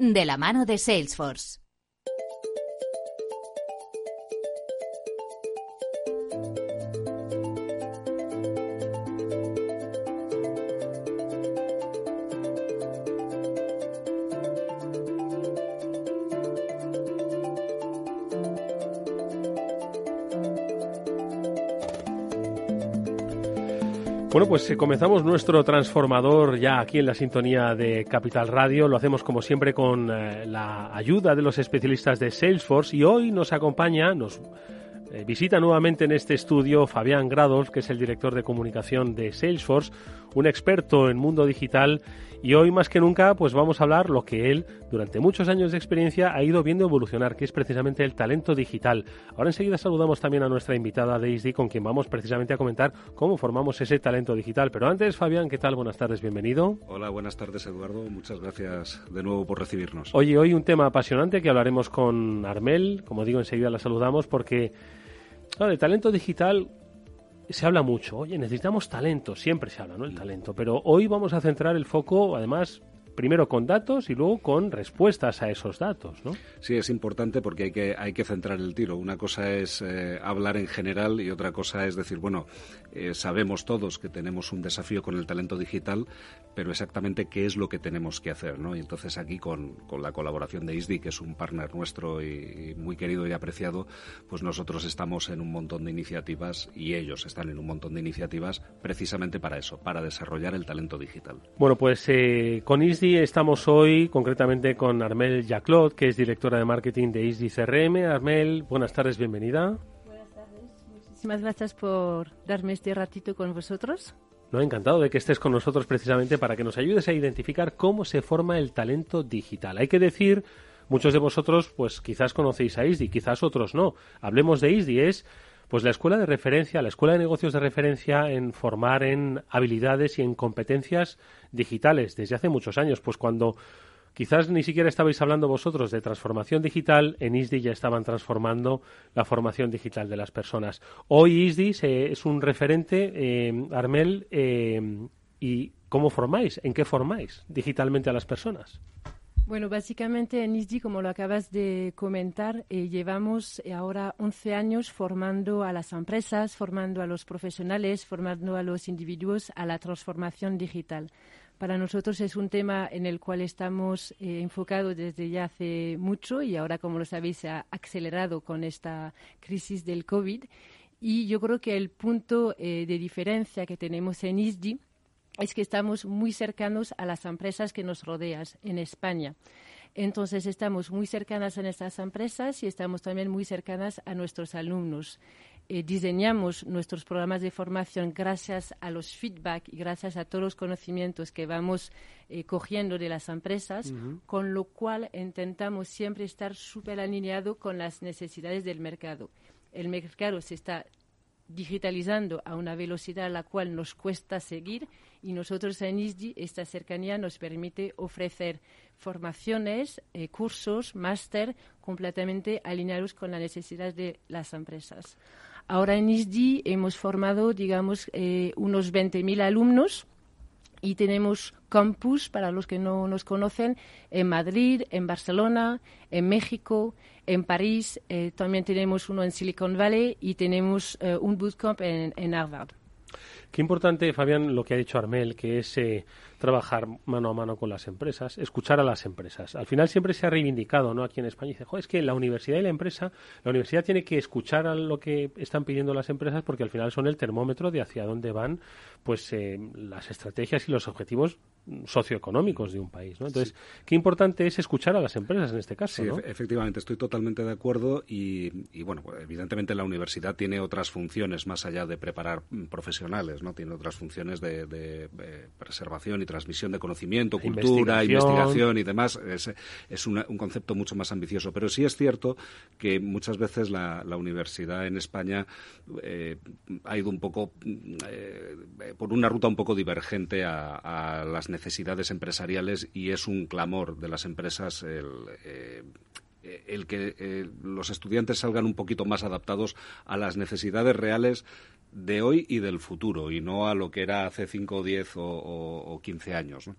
de la mano de Salesforce. Bueno, pues eh, comenzamos nuestro transformador ya aquí en la sintonía de Capital Radio. Lo hacemos como siempre con eh, la ayuda de los especialistas de Salesforce y hoy nos acompaña, nos eh, visita nuevamente en este estudio Fabián Grados, que es el director de comunicación de Salesforce, un experto en mundo digital y hoy más que nunca pues vamos a hablar lo que él durante muchos años de experiencia ha ido viendo evolucionar, que es precisamente el talento digital. Ahora enseguida saludamos también a nuestra invitada Daisy con quien vamos precisamente a comentar cómo formamos ese talento digital. Pero antes, Fabián, ¿qué tal? Buenas tardes, bienvenido. Hola, buenas tardes Eduardo, muchas gracias de nuevo por recibirnos. Oye, hoy un tema apasionante que hablaremos con Armel, como digo, enseguida la saludamos porque claro, de talento digital se habla mucho, oye, necesitamos talento, siempre se habla, ¿no? El talento, pero hoy vamos a centrar el foco, además, primero con datos y luego con respuestas a esos datos, ¿no? Sí, es importante porque hay que, hay que centrar el tiro. Una cosa es eh, hablar en general y otra cosa es decir, bueno, eh, sabemos todos que tenemos un desafío con el talento digital, pero exactamente qué es lo que tenemos que hacer, ¿no? Y entonces aquí con, con la colaboración de ISDI, que es un partner nuestro y, y, muy querido y apreciado, pues nosotros estamos en un montón de iniciativas y ellos están en un montón de iniciativas precisamente para eso, para desarrollar el talento digital. Bueno, pues eh, con ISDI estamos hoy concretamente con Armel Jaclot, que es directora de marketing de ISDI CRM. Armel, buenas tardes, bienvenida. Buenas tardes, muchísimas gracias por darme este ratito con vosotros. No, encantado de que estés con nosotros precisamente para que nos ayudes a identificar cómo se forma el talento digital. Hay que decir, muchos de vosotros pues quizás conocéis a ISDI, quizás otros no. Hablemos de ISDI, es pues la escuela de referencia, la escuela de negocios de referencia en formar en habilidades y en competencias digitales desde hace muchos años. Pues cuando quizás ni siquiera estabais hablando vosotros de transformación digital, en ISDI ya estaban transformando la formación digital de las personas. Hoy ISDI es un referente, eh, Armel, eh, ¿y cómo formáis? ¿En qué formáis digitalmente a las personas? Bueno, básicamente en ISDI, como lo acabas de comentar, eh, llevamos ahora 11 años formando a las empresas, formando a los profesionales, formando a los individuos a la transformación digital. Para nosotros es un tema en el cual estamos eh, enfocados desde ya hace mucho y ahora, como lo sabéis, se ha acelerado con esta crisis del COVID. Y yo creo que el punto eh, de diferencia que tenemos en ISDI es que estamos muy cercanos a las empresas que nos rodean en España. Entonces estamos muy cercanas a estas empresas y estamos también muy cercanas a nuestros alumnos. Eh, diseñamos nuestros programas de formación gracias a los feedback y gracias a todos los conocimientos que vamos eh, cogiendo de las empresas, uh -huh. con lo cual intentamos siempre estar súper alineado con las necesidades del mercado. El mercado se está digitalizando a una velocidad a la cual nos cuesta seguir y nosotros en ISDI esta cercanía nos permite ofrecer formaciones, eh, cursos, máster completamente alineados con las necesidades de las empresas. Ahora en ISDI hemos formado, digamos, eh, unos 20.000 alumnos y tenemos campus, para los que no nos conocen, en Madrid, en Barcelona, en México, en París, eh, también tenemos uno en Silicon Valley y tenemos eh, un bootcamp en, en, Harvard. Qué importante, Fabián, lo que ha dicho Armel, que es eh, trabajar mano a mano con las empresas, escuchar a las empresas. Al final siempre se ha reivindicado, ¿no? Aquí en España dice, es que la universidad y la empresa, la universidad tiene que escuchar a lo que están pidiendo las empresas porque al final son el termómetro de hacia dónde van, pues, eh, las estrategias y los objetivos socioeconómicos de un país. ¿no? Entonces, qué importante es escuchar a las empresas en este caso. Sí, efectivamente, estoy totalmente de acuerdo y, bueno, pues, evidentemente la universidad tiene otras funciones más allá de preparar mm, profesionales, ¿no? Tiene otras funciones de, preservación y transmisión de conocimiento, cultura, investigación, y demás. Es, un concepto mucho más ambicioso. Pero sí es cierto que muchas veces la, universidad en España eh, ha ido un poco eh, por una ruta un poco divergente a, a las necesidades necesidades empresariales y es un clamor de las empresas el, eh, que eh, los estudiantes salgan un poquito más adaptados a las necesidades reales de hoy y del futuro y no a lo que era hace 5, 10 o, o, 15 años.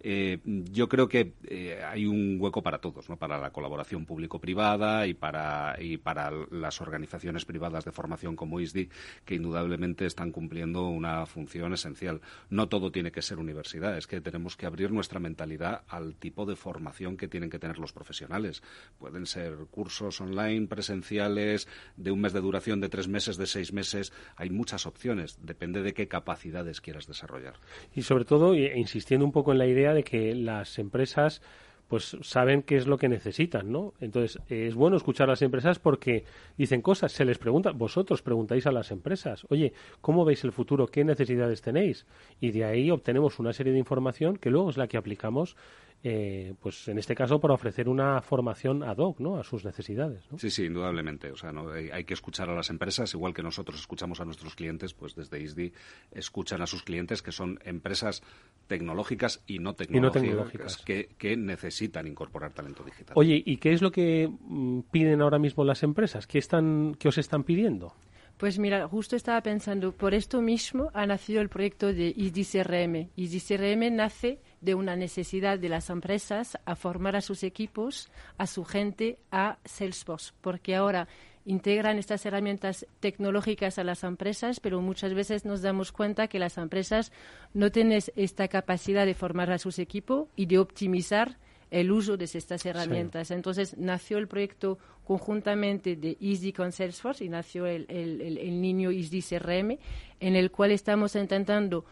Eh, yo creo que eh, hay un hueco para todos, ¿no? para la colaboración público-privada y para, y para las organizaciones privadas de formación como ISDI, que indudablemente están cumpliendo una función esencial. No todo tiene que ser universidad, es que tenemos que abrir nuestra mentalidad al tipo de formación que tienen que tener los profesionales. Pueden ser cursos online, presenciales, de un mes de duración, de tres meses, de seis meses. Hay muchas opciones, depende de qué capacidades quieras desarrollar. Y sobre todo, insistiendo un poco en la idea de que las empresas pues saben qué es lo que necesitan, ¿no? Entonces, es bueno escuchar a las empresas porque dicen cosas, se les pregunta, vosotros preguntáis a las empresas, oye, ¿cómo veis el futuro? ¿Qué necesidades tenéis? Y de ahí obtenemos una serie de información que luego es la que aplicamos eh, pues en este caso para ofrecer una formación ad hoc ¿no? a sus necesidades. Sí, sí, indudablemente. O sea, ¿no? hay, que escuchar a las empresas, igual que nosotros escuchamos a nuestros clientes, pues desde ISDI escuchan a sus clientes que son empresas tecnológicas y no tecnológicas, Que, que, necesitan incorporar talento digital. Oye, ¿y qué es lo que mm, piden ahora mismo las empresas? ¿Qué, están, qué os están pidiendo? Pues mira, justo estaba pensando, por esto mismo ha nacido el proyecto de ISDI-CRM. ISDI-CRM nace de una necesidad de las empresas a formar a sus equipos, a su gente, a Salesforce, porque ahora integran estas herramientas tecnológicas a las empresas, pero muchas veces nos damos cuenta que las empresas no tienen esta capacidad de formar a sus equipos y de optimizar el uso de estas herramientas. Entonces nació el proyecto conjuntamente de Easy con Salesforce y nació el, el, niño Easy CRM, en el cual estamos intentando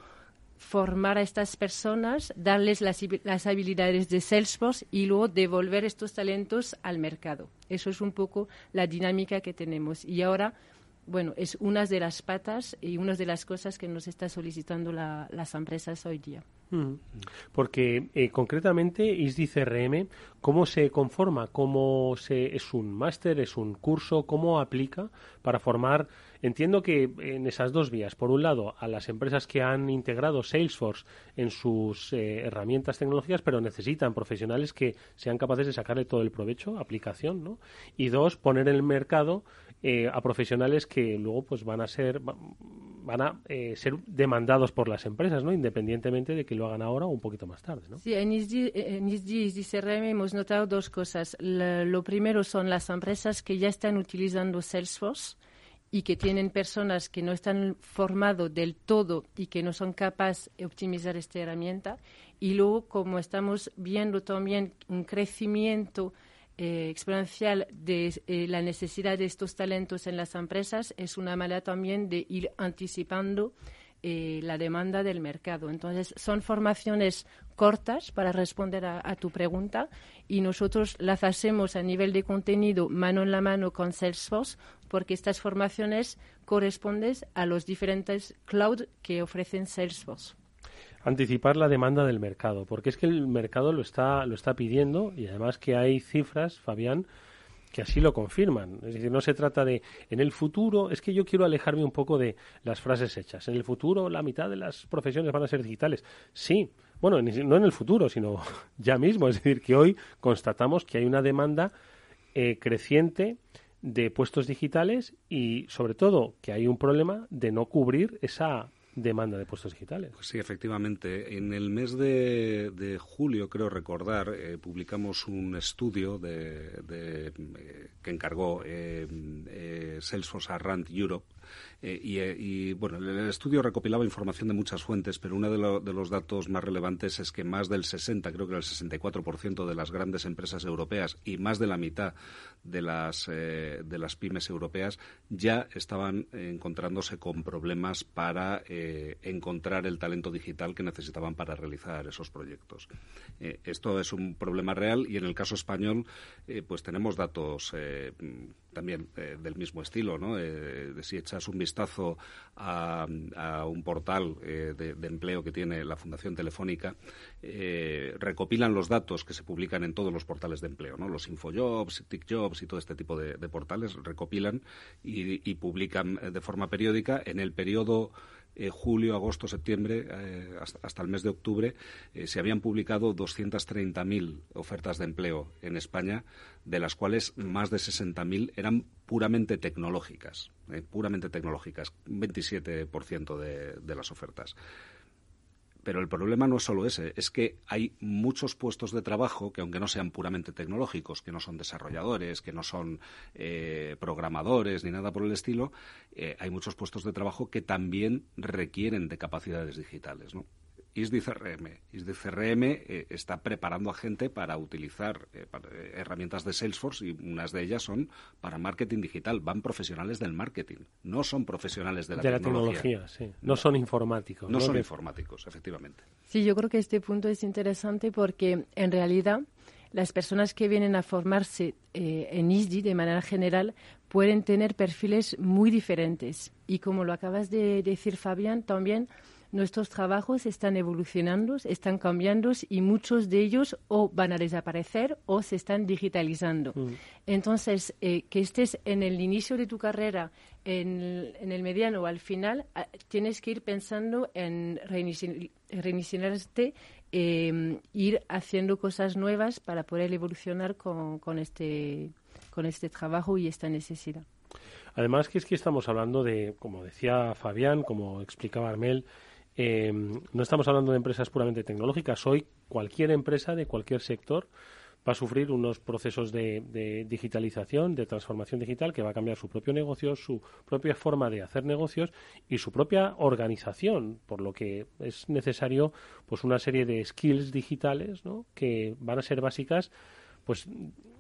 formar a estas personas, darles las, las, habilidades de Salesforce y luego devolver estos talentos al mercado. Eso es un poco la dinámica que tenemos. Y ahora bueno, es una de las patas y una de las cosas que nos está solicitando las empresas hoy día. Porque eh, concretamente ISDI CRM, ¿cómo se conforma? ¿Cómo se, es un máster, es un curso? ¿Cómo aplica para formar? Entiendo que en esas dos vías, por un lado, a las empresas que han integrado Salesforce en sus eh, herramientas tecnológicas, pero necesitan profesionales que sean capaces de sacarle todo el provecho, aplicación, ¿no? Y dos, poner en el mercado eh, a profesionales que luego pues van a ser van a eh, ser demandados por las empresas, ¿no? Independientemente de que lo hagan ahora o un poquito más tarde, ¿no? Sí, en ISDI, en y CRM hemos notado dos cosas. lo primero son las empresas que ya están utilizando Salesforce y que tienen personas que no están formados del todo y que no son capaces de optimizar esta herramienta. Y luego, como estamos viendo también un crecimiento eh, exponencial de eh, la necesidad de estos talentos en las empresas es una manera también de ir anticipando eh, la demanda del mercado. Entonces, son formaciones cortas para responder a, tu pregunta y nosotros las hacemos a nivel de contenido mano en la mano con Salesforce porque estas formaciones corresponden a los diferentes cloud que ofrecen Salesforce anticipar la demanda del mercado, porque es que el mercado lo está, lo está pidiendo y además que hay cifras, Fabián, que así lo confirman. Es decir, no se trata de en el futuro, es que yo quiero alejarme un poco de las frases hechas. En el futuro la mitad de las profesiones van a ser digitales. Sí, bueno, no en el futuro, sino ya mismo. Es decir, que hoy constatamos que hay una demanda eh, creciente de puestos digitales y sobre todo que hay un problema de no cubrir esa demanda de puestos digitales. Pues sí, efectivamente. En el mes de, julio, creo recordar, eh, publicamos un estudio de, eh, que encargó eh, Salesforce a Rand Europe Eh, y, bueno, el estudio recopilaba información de muchas fuentes, pero uno de, los datos más relevantes es que más del 60, creo que el 64% de las grandes empresas europeas y más de la mitad de las, de las pymes europeas ya estaban encontrándose con problemas para encontrar el talento digital que necesitaban para realizar esos proyectos. esto es un problema real y en el caso español, pues tenemos datos también eh, del mismo estilo, ¿no? Eh, si echas un a, un portal eh, de, empleo que tiene la Fundación Telefónica, recopilan los datos que se publican en todos los portales de empleo, ¿no? Los Infojobs, TickJobs y todo este tipo de, portales recopilan y, y publican de forma periódica en el periodo eh, julio, agosto, septiembre, eh, hasta, el mes de octubre, eh, se habían publicado 230.000 ofertas de empleo en España, de las cuales más de 60.000 eran puramente tecnológicas, puramente tecnológicas, un 27% de, de las ofertas. Pero el problema no es solo ese, es que hay muchos puestos de trabajo que, aunque no sean puramente tecnológicos, que no son desarrolladores, que no son eh, programadores ni nada por el estilo, eh, hay muchos puestos de trabajo que también requieren de capacidades digitales. ¿no? ISDI CRM. ISDI CRM eh, está preparando a gente para utilizar eh, eh, herramientas de Salesforce y unas de ellas son para marketing digital. Van profesionales del marketing, no son profesionales de la, de la tecnología. sí. No, son informáticos. No, son informáticos, efectivamente. Sí, yo creo que este punto es interesante porque en realidad las personas que vienen a formarse en ISDI de manera general pueden tener perfiles muy diferentes. Y como lo acabas de decir, Fabián, también nuestros trabajos están evolucionando, están cambiando y muchos de ellos o van a desaparecer o se están digitalizando. Mm. Entonces, eh, que estés en el inicio de tu carrera, en, el mediano o al final, ah, tienes que ir pensando en reiniciarte, eh, ir haciendo cosas nuevas para poder evolucionar con, con, este, con este trabajo y esta necesidad. Además que es que estamos hablando de, como decía Fabián, como explicaba Armel, eh, no estamos hablando de empresas puramente tecnológicas. Hoy cualquier empresa de cualquier sector va a sufrir unos procesos de, digitalización, de transformación digital, que va a cambiar su propio negocio, su propia forma de hacer negocios y su propia organización, por lo que es necesario pues una serie de skills digitales ¿no? que van a ser básicas pues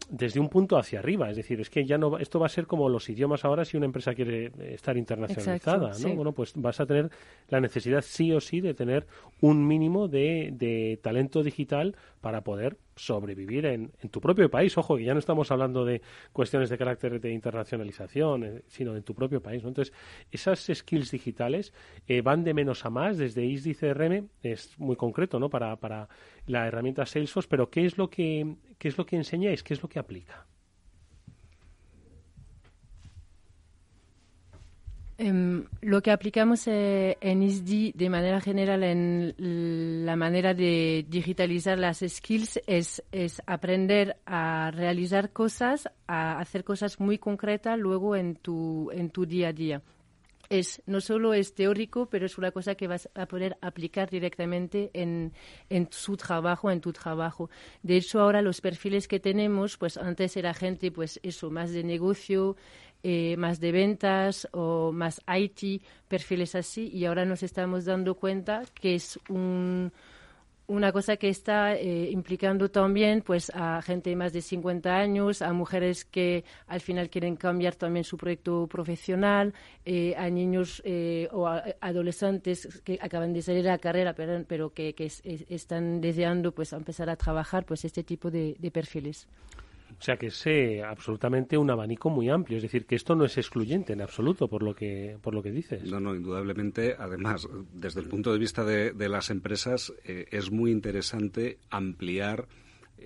desde un punto hacia arriba, es decir, es que ya no esto va a ser como los idiomas ahora si una empresa quiere estar internacionalizada, ¿no? Bueno, pues vas a tener la necesidad sí o sí de tener un mínimo de, de talento digital para poder sobrevivir en, en, tu propio país. Ojo, que ya no estamos hablando de cuestiones de carácter de internacionalización, eh, sino en tu propio país. ¿no? Entonces, esas skills digitales eh, van de menos a más. Desde ISDI CRM es muy concreto ¿no? para, para la herramienta Salesforce, pero ¿qué es lo que, qué es lo que enseñáis? ¿Qué es lo que aplica? Em, lo que aplicamos eh, en ISDI de manera general en la manera de digitalizar las skills es, es, aprender a realizar cosas, a hacer cosas muy concretas luego en tu, en tu día a día. Es, no solo es teórico, pero es una cosa que vas a poder aplicar directamente en, en su trabajo, en tu trabajo. De hecho, ahora los perfiles que tenemos, pues antes era gente, pues eso, más de negocio, eh, más de ventas o más IT, perfiles así, y ahora nos estamos dando cuenta que es un, una cosa que está eh, implicando también pues a gente de más de 50 años, a mujeres que al final quieren cambiar también su proyecto profesional, eh, a niños o adolescentes que acaban de salir de la carrera pero, pero que, están deseando pues empezar a trabajar pues este tipo de perfiles. O sea que es eh, absolutamente un abanico muy amplio, es decir, que esto no es excluyente en absoluto por lo que por lo que dices. No, no, indudablemente. Además, desde el punto de vista de, las empresas, eh, es muy interesante ampliar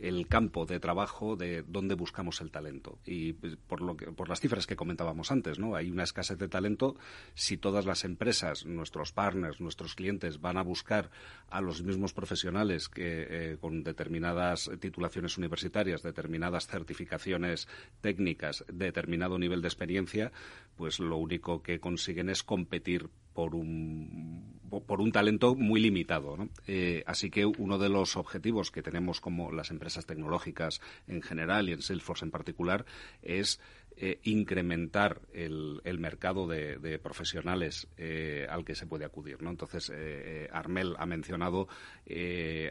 el campo de trabajo de dónde buscamos el talento. Y pues, por, lo que, por las cifras que comentábamos antes, ¿no? Hay una escasez de talento. Si todas las empresas, nuestros partners, nuestros clientes van a buscar a los mismos profesionales que eh, con determinadas titulaciones universitarias, determinadas certificaciones técnicas, determinado nivel de experiencia, pues lo único que consiguen es competir por un, por un talento muy limitado. Eh, así que uno de los objetivos que tenemos como las empresas tecnológicas en general y en Salesforce en particular es eh, incrementar el, mercado de, profesionales eh, al que se puede acudir. ¿no? Entonces, eh, Armel ha mencionado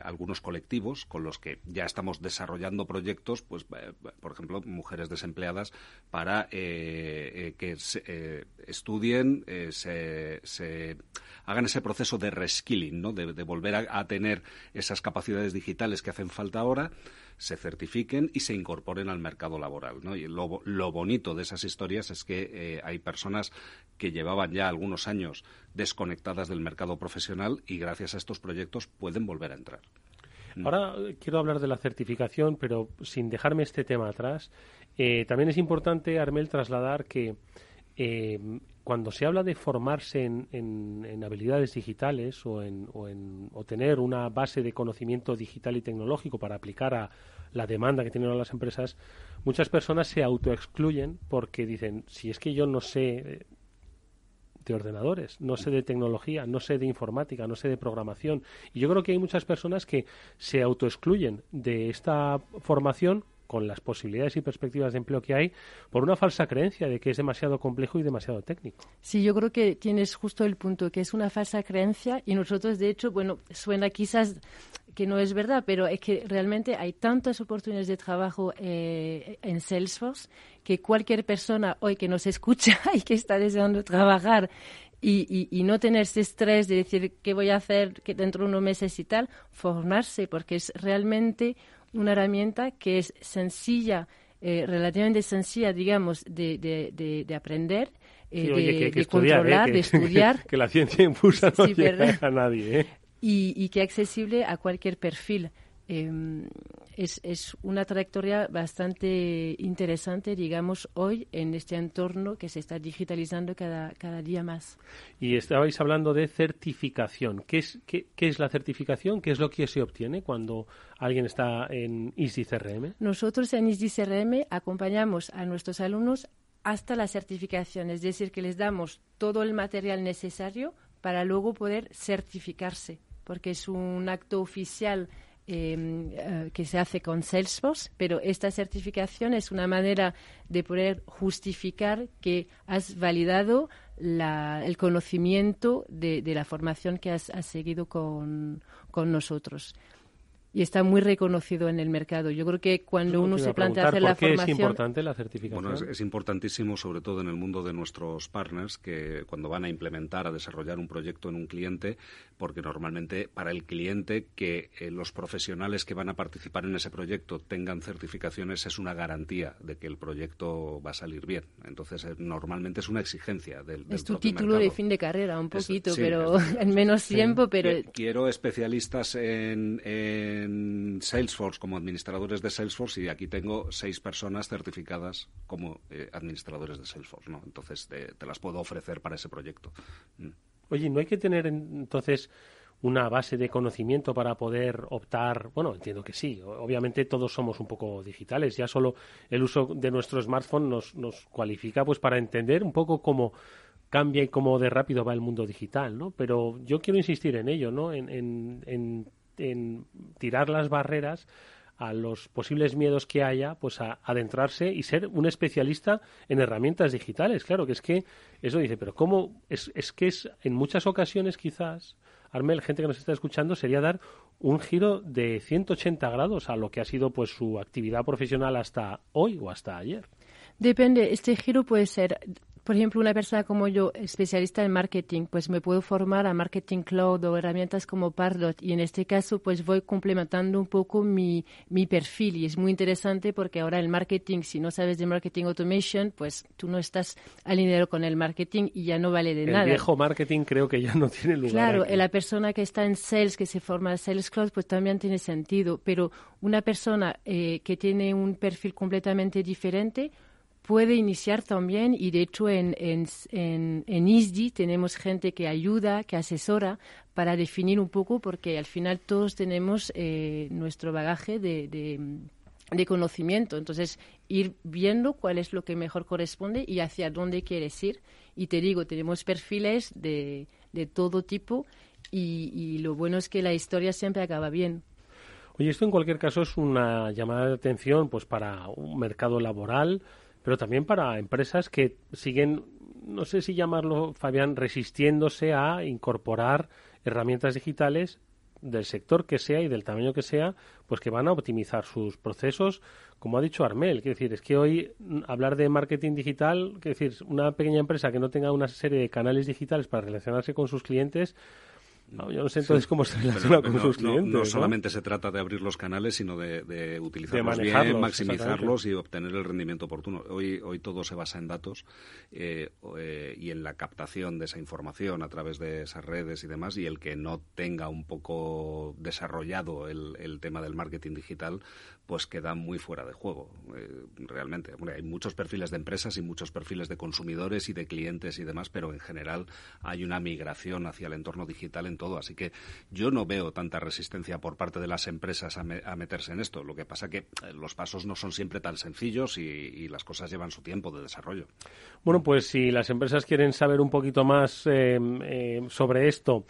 algunos colectivos con los que ya estamos desarrollando proyectos, pues, por ejemplo, mujeres desempleadas, para que estudien, se, hagan ese proceso de reskilling, ¿no? de, volver a tener esas capacidades digitales que hacen falta ahora se certifiquen y se incorporen al mercado laboral. Y lo, lo, bonito de esas historias es que eh, hay personas que llevaban ya algunos años desconectadas del mercado profesional y gracias a estos proyectos pueden volver a entrar. Mm. Ahora eh, quiero hablar de la certificación, pero sin dejarme este tema atrás. Eh, también es importante, Armel, trasladar que cuando se habla de formarse en, habilidades digitales o en, o tener una base de conocimiento digital y tecnológico para aplicar a la demanda que tienen las empresas, muchas personas se autoexcluyen porque dicen, si es que yo no sé eh, de ordenadores, no sé de tecnología, no sé de informática, no sé de programación. Y yo creo que hay muchas personas que se autoexcluyen de esta formación con las posibilidades y perspectivas de empleo que hay por una falsa creencia de que es demasiado complejo y demasiado técnico. Sí, yo creo que tienes justo el punto, que es una falsa creencia y nosotros, de hecho, bueno, suena quizás que no es verdad, pero es que realmente hay tantas oportunidades de trabajo eh, en Salesforce que cualquier persona hoy que nos escucha y que está deseando trabajar y, no tener ese estrés de decir qué voy a hacer que dentro de unos meses y tal, formarse, porque es realmente una herramienta que es sencilla, eh, relativamente sencilla, digamos, de, de, de, aprender, eh, de, controlar, de estudiar. que la ciencia impulsa no llega a nadie. ¿eh? Y, y que es accesible a cualquier perfil. Em, es, es, una trayectoria bastante interesante, digamos, hoy en este entorno que se está digitalizando cada, cada día más. Y estabais hablando de certificación. ¿Qué es, qué, qué es la certificación? ¿Qué es lo que se obtiene cuando alguien está en ISDI CRM? Nosotros en ISDI CRM acompañamos a nuestros alumnos hasta la certificación, es decir, que les damos todo el material necesario para luego poder certificarse, porque es un acto oficial eh, que se hace con Salesforce, pero esta certificación es una manera de poder justificar que has validado el conocimiento de, la formación que has, seguido con, con nosotros y está muy reconocido en el mercado. Yo creo que cuando uno se plantea hacer la formación... es importante la certificación? Bueno, es, importantísimo, sobre todo en el mundo de nuestros partners, que cuando van a implementar, a desarrollar un proyecto en un cliente, porque normalmente para el cliente que eh, los profesionales que van a participar en ese proyecto tengan certificaciones es una garantía de que el proyecto va a salir bien. Entonces, eh, normalmente es una exigencia del, del Es tu título de fin de carrera, un poquito, pero en menos tiempo, pero... Quiero especialistas en en Salesforce como administradores de Salesforce y aquí tengo seis personas certificadas como eh, administradores de Salesforce, ¿no? Entonces te, las puedo ofrecer para ese proyecto. Mm. Oye, ¿no hay que tener entonces una base de conocimiento para poder optar? Bueno, entiendo que sí. Obviamente todos somos un poco digitales. Ya solo el uso de nuestro smartphone nos, nos cualifica pues para entender un poco cómo cambia y cómo de rápido va el mundo digital, ¿no? Pero yo quiero insistir en ello, ¿no? En, en, en en tirar las barreras a los posibles miedos que haya, pues a adentrarse y ser un especialista en herramientas digitales. Claro, que es que eso dice, pero ¿cómo? Es, es que es en muchas ocasiones quizás, Armel, gente que nos está escuchando, sería dar un giro de 180 grados a lo que ha sido pues su actividad profesional hasta hoy o hasta ayer. Depende, este giro puede ser por ejemplo, una persona como yo, especialista en marketing, pues me puedo formar a Marketing Cloud o herramientas como Pardot y en este caso pues voy complementando un poco mi, mi perfil y es muy interesante porque ahora el marketing, si no sabes de marketing automation, pues tú no estás alineado con el marketing y ya no vale de nada. El viejo marketing creo que ya no tiene lugar. Claro, la persona que está en sales, que se forma en Sales Cloud, pues también tiene sentido, pero una persona eh, que tiene un perfil completamente diferente, puede iniciar también y de hecho en, en, en, ISDI tenemos gente que ayuda, que asesora para definir un poco porque al final todos tenemos eh, nuestro bagaje de, de, conocimiento. Entonces ir viendo cuál es lo que mejor corresponde y hacia dónde quieres ir. Y te digo, tenemos perfiles de, de todo tipo y, y lo bueno es que la historia siempre acaba bien. Oye, esto en cualquier caso es una llamada de atención pues para un mercado laboral pero también para empresas que siguen, no sé si llamarlo, Fabián, resistiéndose a incorporar herramientas digitales del sector que sea y del tamaño que sea, pues que van a optimizar sus procesos, como ha dicho Armel. Quiero decir, es que hoy hablar de marketing digital, quiero decir, una pequeña empresa que no tenga una serie de canales digitales para relacionarse con sus clientes, no, yo no sé entonces cómo relaciona con sus clientes. No, solamente se trata de abrir los canales, sino de, utilizarlos bien, maximizarlos y obtener el rendimiento oportuno. Hoy, hoy todo se basa en datos eh, eh, y en la captación de esa información a través de esas redes y demás. Y el que no tenga un poco desarrollado el, el tema del marketing digital, pues queda muy fuera de juego, eh, realmente. hay muchos perfiles de empresas y muchos perfiles de consumidores y de clientes y demás, pero en general hay una migración hacia el entorno digital en todo. Así que yo no veo tanta resistencia por parte de las empresas a, meterse en esto. Lo que pasa que eh, los pasos no son siempre tan sencillos y, las cosas llevan su tiempo de desarrollo. Bueno, pues si las empresas quieren saber un poquito más eh, sobre esto,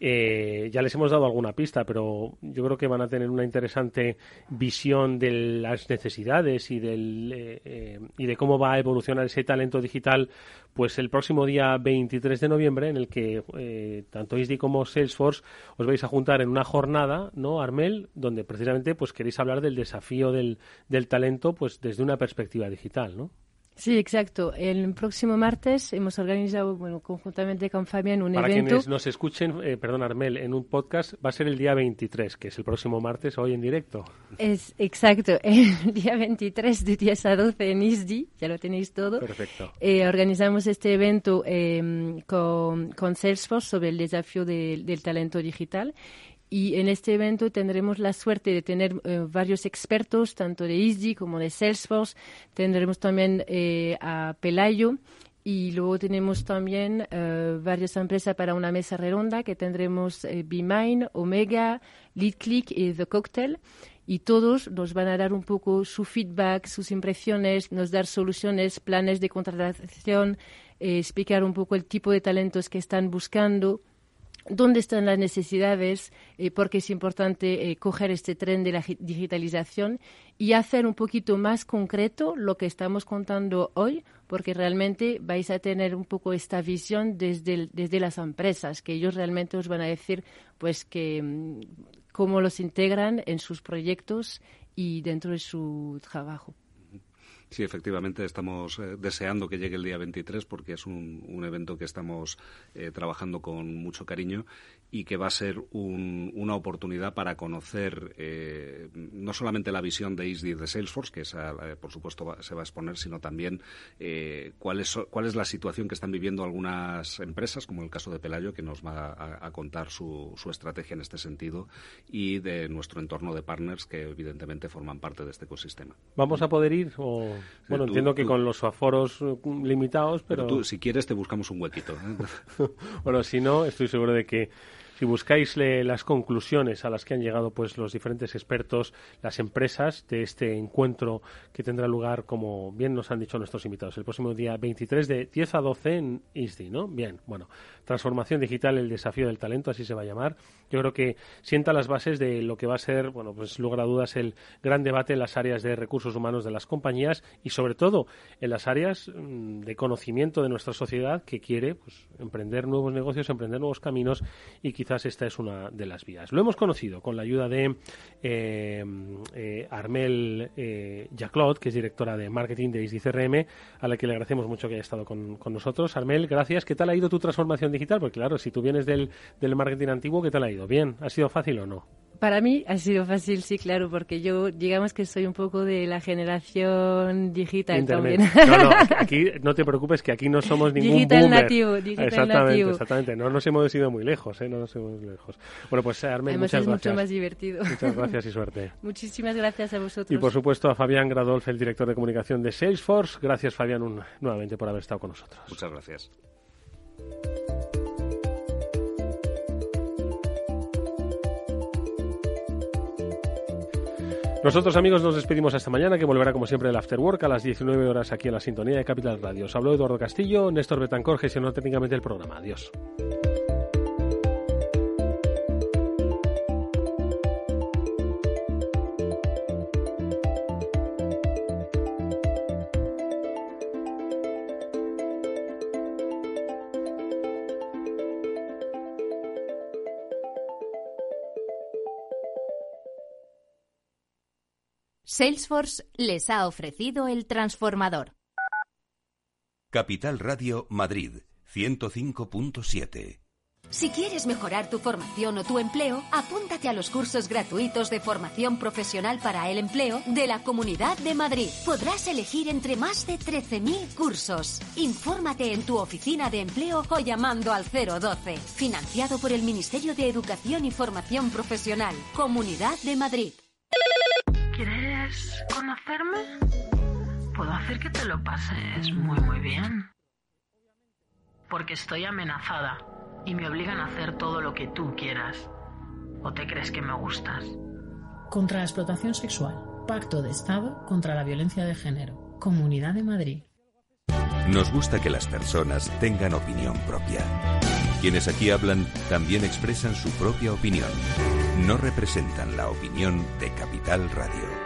eh, ya les hemos dado alguna pista, pero yo creo que van a tener una interesante visión de las necesidades y, del, eh, eh, y de cómo va a evolucionar ese talento digital pues el próximo día 23 de noviembre, en el que tanto ISDI como Salesforce os vais a juntar en una jornada, ¿no, Armel? Donde precisamente pues queréis hablar del desafío del, del talento pues desde una perspectiva digital, ¿no? Sí, exacto. El próximo martes hemos organizado, bueno, conjuntamente con Fabián, un evento. Para quienes nos escuchen, eh, perdón, Armel, en un podcast va a ser el día 23, que es el próximo martes, hoy en directo. Es exacto, el día 23 de 10 a 12 en ISDI, ya lo tenéis todo. Perfecto. Eh, organizamos este evento eh, con, con Salesforce sobre el desafío del talento digital y en este evento tendremos la suerte de tener eh, varios expertos, tanto de ISDI como de Salesforce. Tendremos también eh, a Pelayo y luego tenemos también eh, varias empresas para una mesa redonda que tendremos BeMine, Omega, LeadClick y The Cocktail. Y todos nos van a dar un poco su feedback, sus impresiones, nos dar soluciones, planes de contratación, explicar un poco el tipo de talentos que están buscando dónde están las necesidades, eh, porque es importante eh, coger este tren de la digitalización y hacer un poquito más concreto lo que estamos contando hoy, porque realmente vais a tener un poco esta visión desde, desde las empresas, que ellos realmente os van a decir pues que mm, cómo los integran en sus proyectos y dentro de su trabajo. Sí, efectivamente, estamos eh, deseando que llegue el día 23 porque es un, un evento que estamos eh, trabajando con mucho cariño y que va a ser una oportunidad para conocer eh, no solamente la visión de ISDI de Salesforce, que esa, eh, por supuesto se va a exponer, sino también eh, cuál, es, cuál es la situación que están viviendo algunas empresas, como el caso de Pelayo, que nos va a, contar su, su, estrategia en este sentido, y de nuestro entorno de partners que evidentemente forman parte de este ecosistema. ¿Vamos a poder ir? O... Bueno, entiendo que con los aforos limitados, pero... pero tú, si quieres, te buscamos un huequito. bueno, si no, estoy seguro de que si buscáis las conclusiones a las que han llegado pues los diferentes expertos, las empresas de este encuentro que tendrá lugar, como bien nos han dicho nuestros invitados, el próximo día 23 de 10 a 12 en ISDI, ¿no? Bien, bueno, transformación digital, el desafío del talento, así se va a llamar. Yo creo que sienta las bases de lo que va a ser, bueno, pues lugar a dudas el gran debate en las áreas de recursos humanos de las compañías y sobre todo en las áreas mm, de conocimiento de nuestra sociedad que quiere pues emprender nuevos negocios, emprender nuevos caminos y quizás esta es una de las vías. Lo hemos conocido con la ayuda de eh, eh, Armel eh, Jaclot, que es directora de marketing de ISDI a la que le agradecemos mucho que haya estado con, con nosotros. Armel, gracias. ¿Qué tal ha ido tu transformación digital? Porque claro, si tú vienes del, del marketing antiguo, ¿qué tal ha ido? ¿Bien? ¿Ha sido fácil o no? Para mí ha sido fácil, sí, claro, porque yo, digamos que soy un poco de la generación digital también. No, no, aquí no te preocupes, que aquí no somos ningún digital nativo, digital exactamente, nativo. Exactamente, no nos hemos ido muy lejos, ¿eh? No nos hemos ido lejos. Bueno, pues Armen, muchas es gracias. mucho más divertido. Muchas gracias y suerte. Muchísimas gracias a vosotros. Y por supuesto a Fabián Gradolf, el director de comunicación de Salesforce. Gracias, Fabián, nuevamente por haber estado con nosotros. Muchas gracias. Nosotros, amigos, nos despedimos hasta mañana, que volverá como siempre el After Work a las 19 horas aquí en la sintonía de Capital Radio. Os habló Eduardo Castillo, Néstor Betancor gestionó técnicamente el programa. Adiós. Salesforce les ha ofrecido el transformador. Capital Radio Madrid 105.7 si quieres mejorar tu formación o tu empleo, apúntate a los cursos gratuitos de formación profesional para el empleo de la Comunidad de Madrid. Podrás elegir entre más de 13.000 cursos. Infórmate en tu oficina de empleo o llamando al 012. Financiado por el Ministerio de Educación y Formación Profesional. Comunidad de Madrid. ¿Quieres conocerme? Puedo hacer que te lo pases muy muy bien. Porque estoy amenazada y me obligan a hacer todo lo que tú quieras. ¿O te crees que me gustas? Contra la explotación sexual. Pacto de Estado contra la violencia de género. Comunidad de Madrid. Nos gusta que las personas tengan opinión propia. Quienes aquí hablan también expresan su propia opinión. No representan la opinión de Capital Radio.